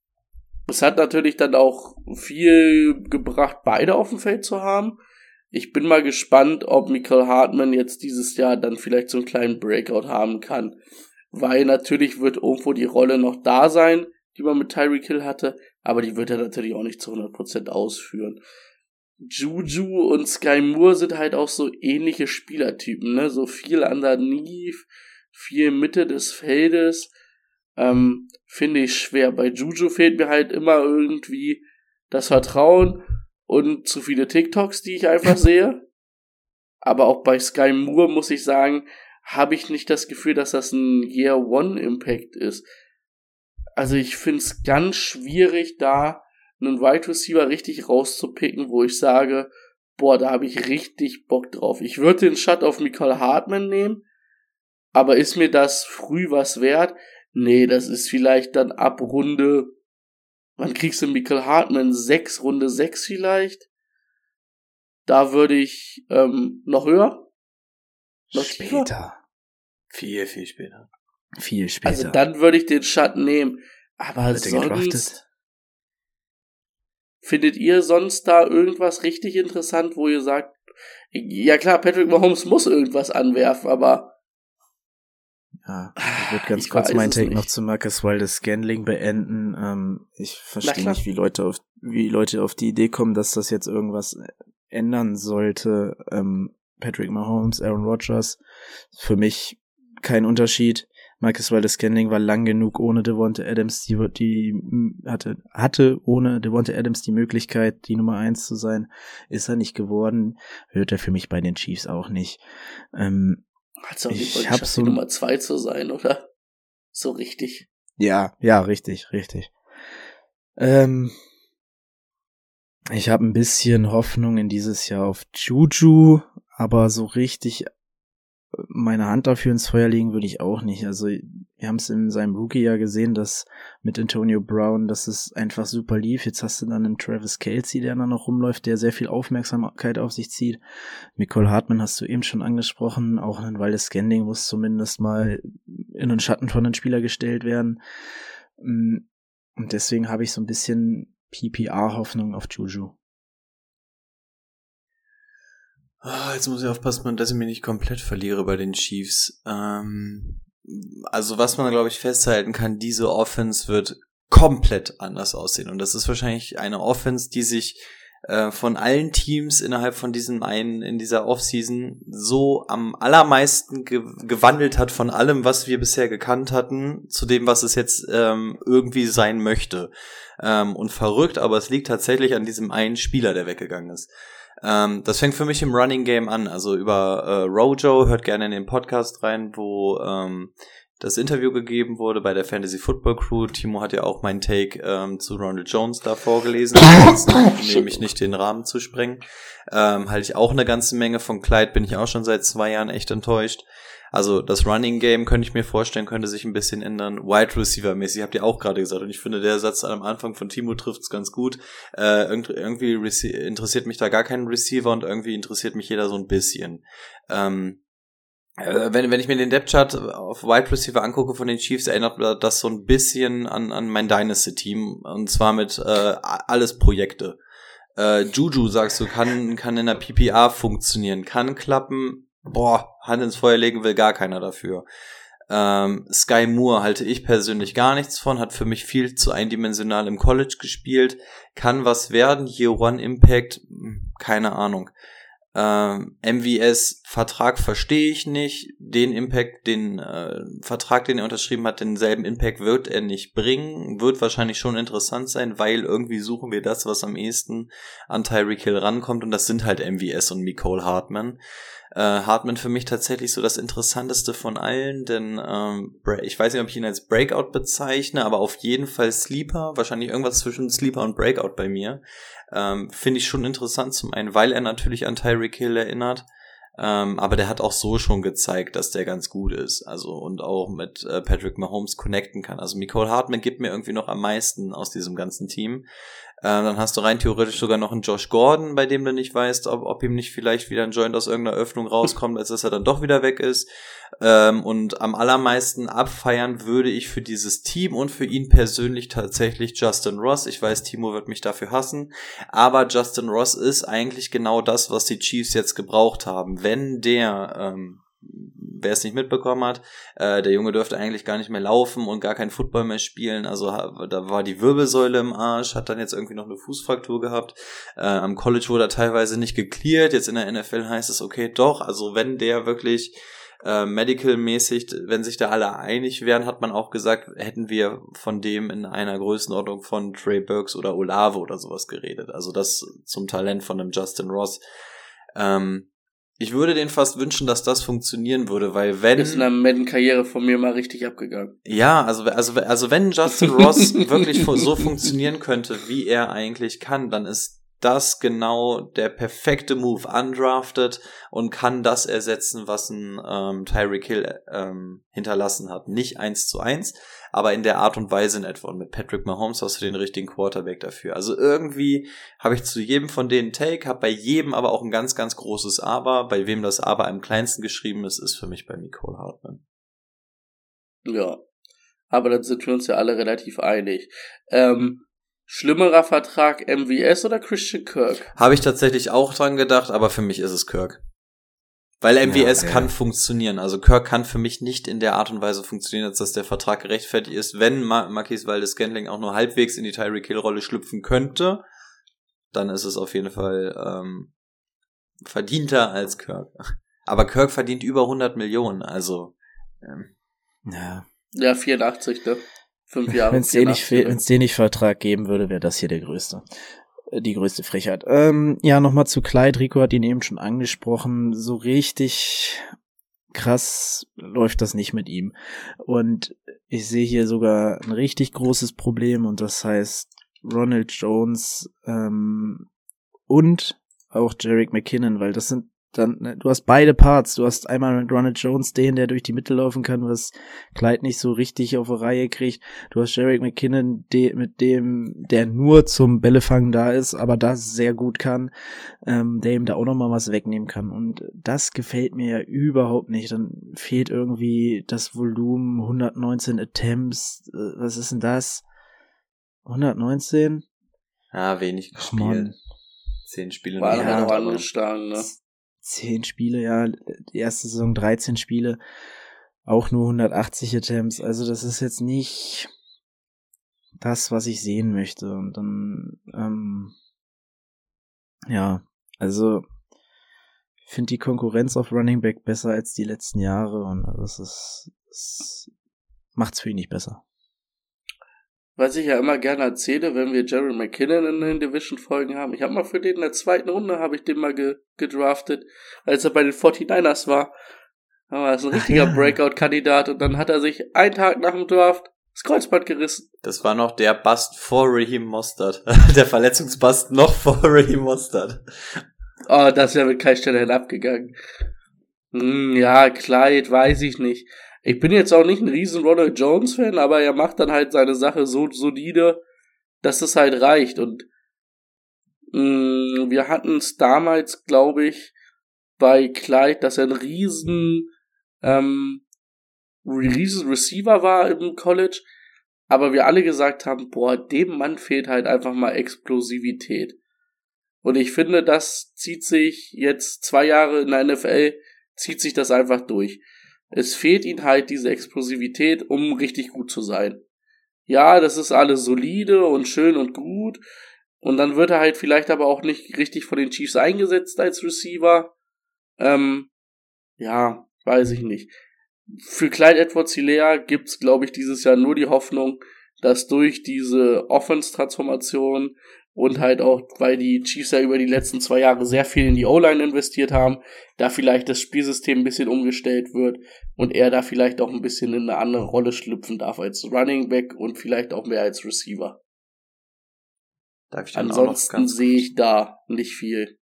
es hat natürlich dann auch viel gebracht, beide auf dem Feld zu haben. Ich bin mal gespannt, ob Michael Hartman jetzt dieses Jahr dann vielleicht so einen kleinen Breakout haben kann. Weil natürlich wird irgendwo die Rolle noch da sein, die man mit Tyreek Hill hatte, aber die wird er natürlich auch nicht zu 100% ausführen. Juju und Sky Moore sind halt auch so ähnliche Spielertypen, ne? So viel underneath, viel Mitte des Feldes ähm, finde ich schwer. Bei Juju fehlt mir halt immer irgendwie das Vertrauen und zu viele TikToks, die ich einfach sehe. Aber auch bei Sky Moore muss ich sagen, habe ich nicht das Gefühl, dass das ein Year One Impact ist. Also ich finde es ganz schwierig, da einen Wide Receiver richtig rauszupicken, wo ich sage, boah, da habe ich richtig Bock drauf. Ich würde den Shut auf Michael Hartman nehmen, aber ist mir das früh was wert? Nee, das ist vielleicht dann ab Runde. Wann kriegst du Michael Hartman? Sechs, Runde sechs vielleicht? Da würde ich ähm, noch höher? Noch später. Tiefer? Viel, viel später. Viel später. Also dann würde ich den Schatten nehmen. Aber sonst. Findet ihr sonst da irgendwas richtig interessant, wo ihr sagt, ja klar, Patrick Mahomes muss irgendwas anwerfen, aber ja, ich würde ganz ich kurz meinen Take noch zu Marcus Wildes Scanling beenden. Ähm, ich verstehe nicht, wie Leute auf wie Leute auf die Idee kommen, dass das jetzt irgendwas ändern sollte. Ähm, Patrick Mahomes, Aaron Rodgers, für mich kein Unterschied. Marcus Wildes Scanling war lang genug ohne Devonta Adams, die, die hatte, hatte ohne Devonta Adams die Möglichkeit, die Nummer eins zu sein. Ist er nicht geworden, wird er für mich bei den Chiefs auch nicht. Ähm, Hat's auch nicht ich hab so Nummer zwei zu sein, oder? So richtig. Ja, ja, richtig, richtig. Ähm, ich habe ein bisschen Hoffnung in dieses Jahr auf Juju, aber so richtig meine Hand dafür ins Feuer legen würde ich auch nicht. Also wir haben es in seinem Rookie ja gesehen, dass mit Antonio Brown, dass es einfach super lief. Jetzt hast du dann einen Travis Kelsey, der dann noch rumläuft, der sehr viel Aufmerksamkeit auf sich zieht. Nicole Hartman hast du eben schon angesprochen. Auch ein Waldes Scanding muss zumindest mal in den Schatten von einem Spieler gestellt werden. Mm, und deswegen habe ich so ein bisschen PPR-Hoffnung auf Juju. Oh, jetzt muss ich aufpassen, dass ich mich nicht komplett verliere bei den Chiefs. Ähm, also was man, glaube ich, festhalten kann, diese Offense wird komplett anders aussehen. Und das ist wahrscheinlich eine Offense, die sich äh, von allen Teams innerhalb von diesem einen, in dieser Offseason so am allermeisten ge gewandelt hat von allem, was wir bisher gekannt hatten, zu dem, was es jetzt ähm, irgendwie sein möchte. Ähm, und verrückt, aber es liegt tatsächlich an diesem einen Spieler, der weggegangen ist. Ähm, das fängt für mich im Running Game an. Also über äh, Rojo, hört gerne in den Podcast rein, wo ähm, das Interview gegeben wurde bei der Fantasy Football Crew. Timo hat ja auch meinen Take ähm, zu Ronald Jones da vorgelesen, nämlich nicht den Rahmen zu sprengen. Ähm, halte ich auch eine ganze Menge von Clyde, bin ich auch schon seit zwei Jahren echt enttäuscht. Also das Running Game könnte ich mir vorstellen, könnte sich ein bisschen ändern. Wide Receiver mäßig, habt ihr auch gerade gesagt. Und ich finde, der Satz am Anfang von Timo trifft's ganz gut. Äh, irgendwie interessiert mich da gar kein Receiver und irgendwie interessiert mich jeder so ein bisschen. Ähm, äh, wenn, wenn ich mir den Depth-Chart auf Wide Receiver angucke von den Chiefs, erinnert das so ein bisschen an, an mein Dynasty-Team. Und zwar mit äh, alles Projekte. Äh, Juju, sagst du, kann, kann in der PPA funktionieren, kann klappen, boah, Hand ins Feuer legen will gar keiner dafür. Ähm, Sky Moore halte ich persönlich gar nichts von, hat für mich viel zu eindimensional im College gespielt, kann was werden, Year One Impact, hm, keine Ahnung. Ähm, MVS Vertrag verstehe ich nicht. Den Impact, den äh, Vertrag, den er unterschrieben hat, denselben Impact wird er nicht bringen. Wird wahrscheinlich schon interessant sein, weil irgendwie suchen wir das, was am ehesten an Tyreek Hill rankommt und das sind halt MVS und Nicole Hartman äh, Hartman für mich tatsächlich so das Interessanteste von allen, denn ähm, ich weiß nicht, ob ich ihn als Breakout bezeichne, aber auf jeden Fall Sleeper, wahrscheinlich irgendwas zwischen Sleeper und Breakout bei mir. Ähm, Finde ich schon interessant, zum einen, weil er natürlich an Tyreek Hill erinnert, ähm, aber der hat auch so schon gezeigt, dass der ganz gut ist. Also und auch mit äh, Patrick Mahomes connecten kann. Also Nicole Hartman gibt mir irgendwie noch am meisten aus diesem ganzen Team. Ähm, dann hast du rein theoretisch sogar noch einen Josh Gordon, bei dem du nicht weißt, ob, ob ihm nicht vielleicht wieder ein Joint aus irgendeiner Öffnung rauskommt, als dass er dann doch wieder weg ist. Ähm, und am allermeisten abfeiern würde ich für dieses Team und für ihn persönlich tatsächlich Justin Ross. Ich weiß, Timo wird mich dafür hassen, aber Justin Ross ist eigentlich genau das, was die Chiefs jetzt gebraucht haben. Wenn der ähm, wer es nicht mitbekommen hat, äh, der Junge dürfte eigentlich gar nicht mehr laufen und gar keinen Football mehr spielen. Also da war die Wirbelsäule im Arsch, hat dann jetzt irgendwie noch eine Fußfraktur gehabt. Äh, am College wurde er teilweise nicht geklärt. Jetzt in der NFL heißt es, okay, doch. Also wenn der wirklich äh, medical-mäßig, wenn sich da alle einig wären, hat man auch gesagt, hätten wir von dem in einer Größenordnung von Trey Burks oder Olave oder sowas geredet. Also das zum Talent von einem Justin Ross. Ähm, ich würde den fast wünschen, dass das funktionieren würde, weil wenn. Ist in der Madden-Karriere von mir mal richtig abgegangen. Ja, also, also, also wenn Justin Ross wirklich so funktionieren könnte, wie er eigentlich kann, dann ist das genau der perfekte Move. Undrafted und kann das ersetzen, was ein ähm, Tyreek Hill ähm, hinterlassen hat. Nicht eins zu eins, aber in der Art und Weise in etwa. Und mit Patrick Mahomes hast du den richtigen Quarterback dafür. Also irgendwie habe ich zu jedem von denen Take, habe bei jedem aber auch ein ganz, ganz großes Aber. Bei wem das Aber am kleinsten geschrieben ist, ist für mich bei Nicole Hartman. Ja, aber dann sind wir uns ja alle relativ einig. Ähm, schlimmerer Vertrag MVS oder Christian Kirk? Habe ich tatsächlich auch dran gedacht, aber für mich ist es Kirk. Weil MWS ja, kann ja. funktionieren. Also Kirk kann für mich nicht in der Art und Weise funktionieren, als dass der Vertrag gerechtfertigt ist. Wenn Ma Marquis Valdes Scantling auch nur halbwegs in die Tyreek Hill Rolle schlüpfen könnte, dann ist es auf jeden Fall ähm, verdienter als Kirk. Aber Kirk verdient über 100 Millionen, also ähm, ja. Ja, 84, ne? Fünf Jahre. Wenn es den, nicht, wenn's den nicht Vertrag geben würde, wäre das hier der größte die größte Frechheit. Ähm, ja, nochmal zu Clyde. Rico hat ihn eben schon angesprochen. So richtig krass läuft das nicht mit ihm. Und ich sehe hier sogar ein richtig großes Problem und das heißt Ronald Jones ähm, und auch Jarek McKinnon, weil das sind dann, ne, du hast beide Parts. Du hast einmal mit Ronald Jones den, der durch die Mitte laufen kann, was Clyde nicht so richtig auf die Reihe kriegt. Du hast Jarek McKinnon, de, mit dem, der nur zum Bällefangen da ist, aber das sehr gut kann, ähm, der ihm da auch nochmal was wegnehmen kann. Und das gefällt mir ja überhaupt nicht. Dann fehlt irgendwie das Volumen, 119 Attempts, äh, was ist denn das? 119? Ja, wenig gespielt. Zehn Spiele. War halt auch angeschlagen, ne? Zehn Spiele, ja, die erste Saison 13 Spiele, auch nur 180 Attempts. Also das ist jetzt nicht das, was ich sehen möchte. Und dann, ähm, ja, also ich finde die Konkurrenz auf Running Back besser als die letzten Jahre und das ist, das macht's für ihn nicht besser was ich ja immer gerne erzähle, wenn wir Jerry McKinnon in den Division-Folgen haben. Ich habe mal für den in der zweiten Runde, habe ich den mal ge gedraftet, als er bei den 49ers war. Aber er ist ein richtiger ja. Breakout-Kandidat und dann hat er sich einen Tag nach dem Draft das Kreuzband gerissen. Das war noch der Bust vor Raheem Mostert. der Verletzungsbust noch vor Raheem Mostert. Oh, das wäre mit keiner Stelle hinabgegangen. Hm, ja, Clyde, weiß ich nicht. Ich bin jetzt auch nicht ein riesen Ronald Jones Fan, aber er macht dann halt seine Sache so solide, dass es halt reicht. Und mh, mm, wir hatten es damals, glaube ich, bei Clyde, dass er ein riesen, ähm, riesen Receiver war im College, aber wir alle gesagt haben, boah, dem Mann fehlt halt einfach mal Explosivität. Und ich finde, das zieht sich jetzt zwei Jahre in der NFL, zieht sich das einfach durch. Es fehlt ihm halt diese Explosivität, um richtig gut zu sein. Ja, das ist alles solide und schön und gut. Und dann wird er halt vielleicht aber auch nicht richtig von den Chiefs eingesetzt als Receiver. Ähm, ja, weiß ich nicht. Für Clyde Edwards Hilaire gibt's, glaube ich, dieses Jahr nur die Hoffnung, dass durch diese Offense-Transformation und halt auch, weil die Chiefs ja über die letzten zwei Jahre sehr viel in die O-Line investiert haben, da vielleicht das Spielsystem ein bisschen umgestellt wird und er da vielleicht auch ein bisschen in eine andere Rolle schlüpfen darf als Running Back und vielleicht auch mehr als Receiver. Darf ich dann Ansonsten sehe ich da nicht viel.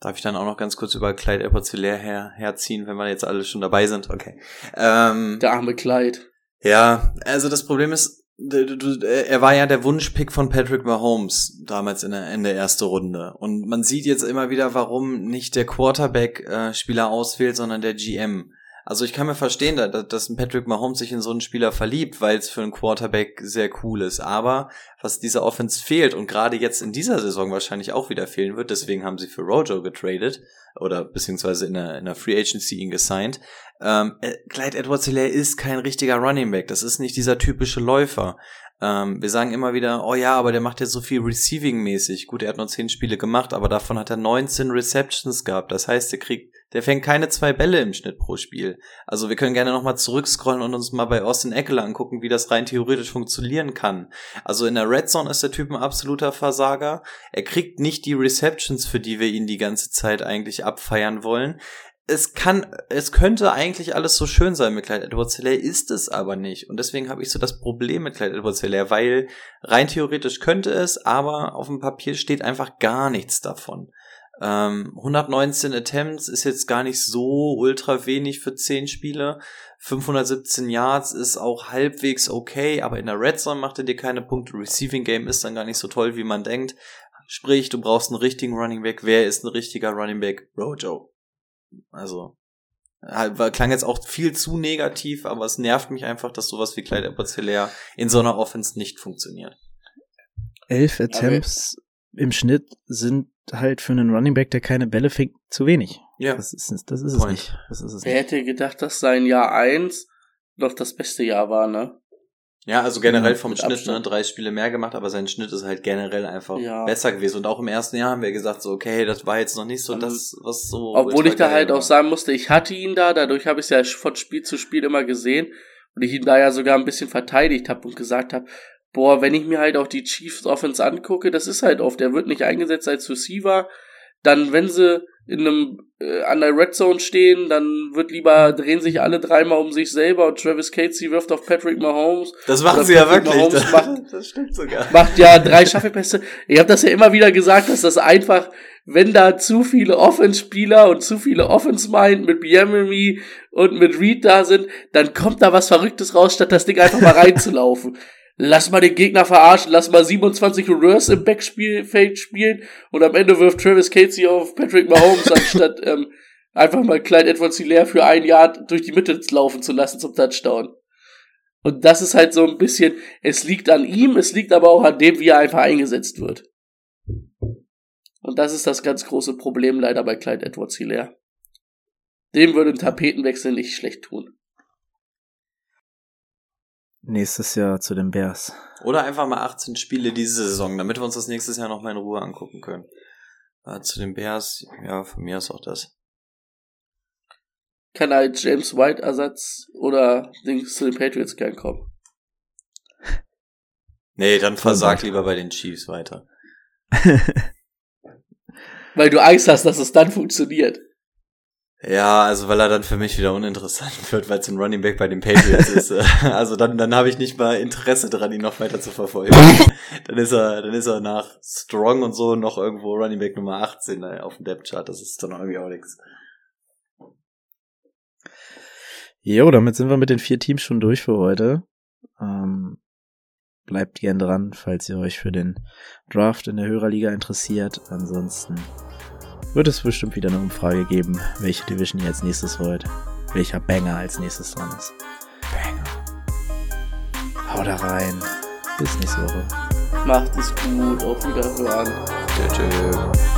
Darf ich dann auch noch ganz kurz über Clyde edwards her, herziehen, wenn wir jetzt alle schon dabei sind? Okay. Ähm, der arme Clyde. Ja, also das Problem ist, er war ja der Wunschpick von Patrick Mahomes damals in der, in der ersten Runde. Und man sieht jetzt immer wieder, warum nicht der Quarterback äh, auswählt, sondern der GM. Also ich kann mir verstehen, dass ein Patrick Mahomes sich in so einen Spieler verliebt, weil es für einen Quarterback sehr cool ist. Aber was dieser Offense fehlt und gerade jetzt in dieser Saison wahrscheinlich auch wieder fehlen wird, deswegen haben sie für Rojo getradet oder beziehungsweise in der, in der Free Agency ihn gesigned. Ähm, äh, Clyde Edwards Hilaire ist kein richtiger Running Back. Das ist nicht dieser typische Läufer. Ähm, wir sagen immer wieder, oh ja, aber der macht jetzt so viel Receiving-mäßig. Gut, er hat nur 10 Spiele gemacht, aber davon hat er 19 Receptions gehabt. Das heißt, er kriegt der fängt keine zwei Bälle im Schnitt pro Spiel. Also wir können gerne nochmal zurückscrollen und uns mal bei Austin Eckler angucken, wie das rein theoretisch funktionieren kann. Also in der Red Zone ist der Typ ein absoluter Versager. Er kriegt nicht die Receptions, für die wir ihn die ganze Zeit eigentlich abfeiern wollen. Es kann, es könnte eigentlich alles so schön sein mit Clyde Edwards Hilaire, ist es aber nicht. Und deswegen habe ich so das Problem mit Clyde Edwards Hilaire, weil rein theoretisch könnte es, aber auf dem Papier steht einfach gar nichts davon. Ähm, 119 Attempts ist jetzt gar nicht so ultra wenig für 10 Spiele. 517 Yards ist auch halbwegs okay, aber in der Red Zone macht er dir keine Punkte. Receiving Game ist dann gar nicht so toll, wie man denkt. Sprich, du brauchst einen richtigen Running Back. Wer ist ein richtiger Running Back? Rojo. Also, klang jetzt auch viel zu negativ, aber es nervt mich einfach, dass sowas wie Clyde edwards in so einer Offense nicht funktioniert. Elf Attempts okay. im Schnitt sind halt für einen Running Back, der keine Bälle fängt, zu wenig. Ja. Das ist, das ist es nicht. Das ist es Wer hätte gedacht, dass sein Jahr eins doch das beste Jahr war, ne? Ja, also generell vom Schnitt, ne, drei Spiele mehr gemacht, aber sein Schnitt ist halt generell einfach ja. besser gewesen. Und auch im ersten Jahr haben wir gesagt, so, okay, das war jetzt noch nicht so das, was so. Obwohl ich da halt war. auch sagen musste, ich hatte ihn da, dadurch habe ich es ja von Spiel zu Spiel immer gesehen und ich ihn da ja sogar ein bisschen verteidigt habe und gesagt habe, boah, wenn ich mir halt auch die Chiefs Offense angucke, das ist halt oft, der wird nicht eingesetzt als Receiver. Dann, wenn sie in einem äh, an der Red Zone stehen, dann wird lieber drehen sich alle dreimal um sich selber und Travis Casey wirft auf Patrick Mahomes. Das machen sie Patrick ja wirklich. Das, macht, das stimmt sogar. Macht ja drei Schaffelpässe. Ich habe das ja immer wieder gesagt, dass das einfach, wenn da zu viele Offense-Spieler und zu viele Offense-Mind mit Biememy und mit Reed da sind, dann kommt da was Verrücktes raus, statt das Ding einfach mal reinzulaufen lass mal den Gegner verarschen, lass mal 27 Reverse im Backspielfeld spielen und am Ende wirft Travis Casey auf Patrick Mahomes, anstatt ähm, einfach mal Clyde Edwards leer für ein Jahr durch die Mitte laufen zu lassen zum Touchdown. Und das ist halt so ein bisschen, es liegt an ihm, es liegt aber auch an dem, wie er einfach eingesetzt wird. Und das ist das ganz große Problem leider bei Clyde Edwards Hilaire. Dem würde ein Tapetenwechsel nicht schlecht tun nächstes Jahr zu den Bears. Oder einfach mal 18 Spiele diese Saison, damit wir uns das nächstes Jahr noch mal in Ruhe angucken können. Äh, zu den Bears, ja, von mir ist auch das. Kann ein James White Ersatz oder Dings zu den Patriots gern kommen? Nee, dann versag lieber bei den Chiefs weiter. Weil du Angst hast, dass es dann funktioniert. Ja, also weil er dann für mich wieder uninteressant wird, weil es ein Running Back bei den Patriots ist. Also dann, dann habe ich nicht mal Interesse daran, ihn noch weiter zu verfolgen. dann ist er, dann ist er nach Strong und so noch irgendwo Running Back Nummer 18 äh, auf dem Depth Chart. Das ist dann irgendwie auch nichts. Jo, damit sind wir mit den vier Teams schon durch für heute. Ähm, bleibt gern dran, falls ihr euch für den Draft in der Hörerliga interessiert. Ansonsten wird es bestimmt wieder eine Umfrage geben, welche Division ihr als nächstes wollt, welcher Banger als nächstes dran ist. Banger. Hau da rein. Bis nächste Woche. Macht es gut. Auf Wiederhören. Tschüss.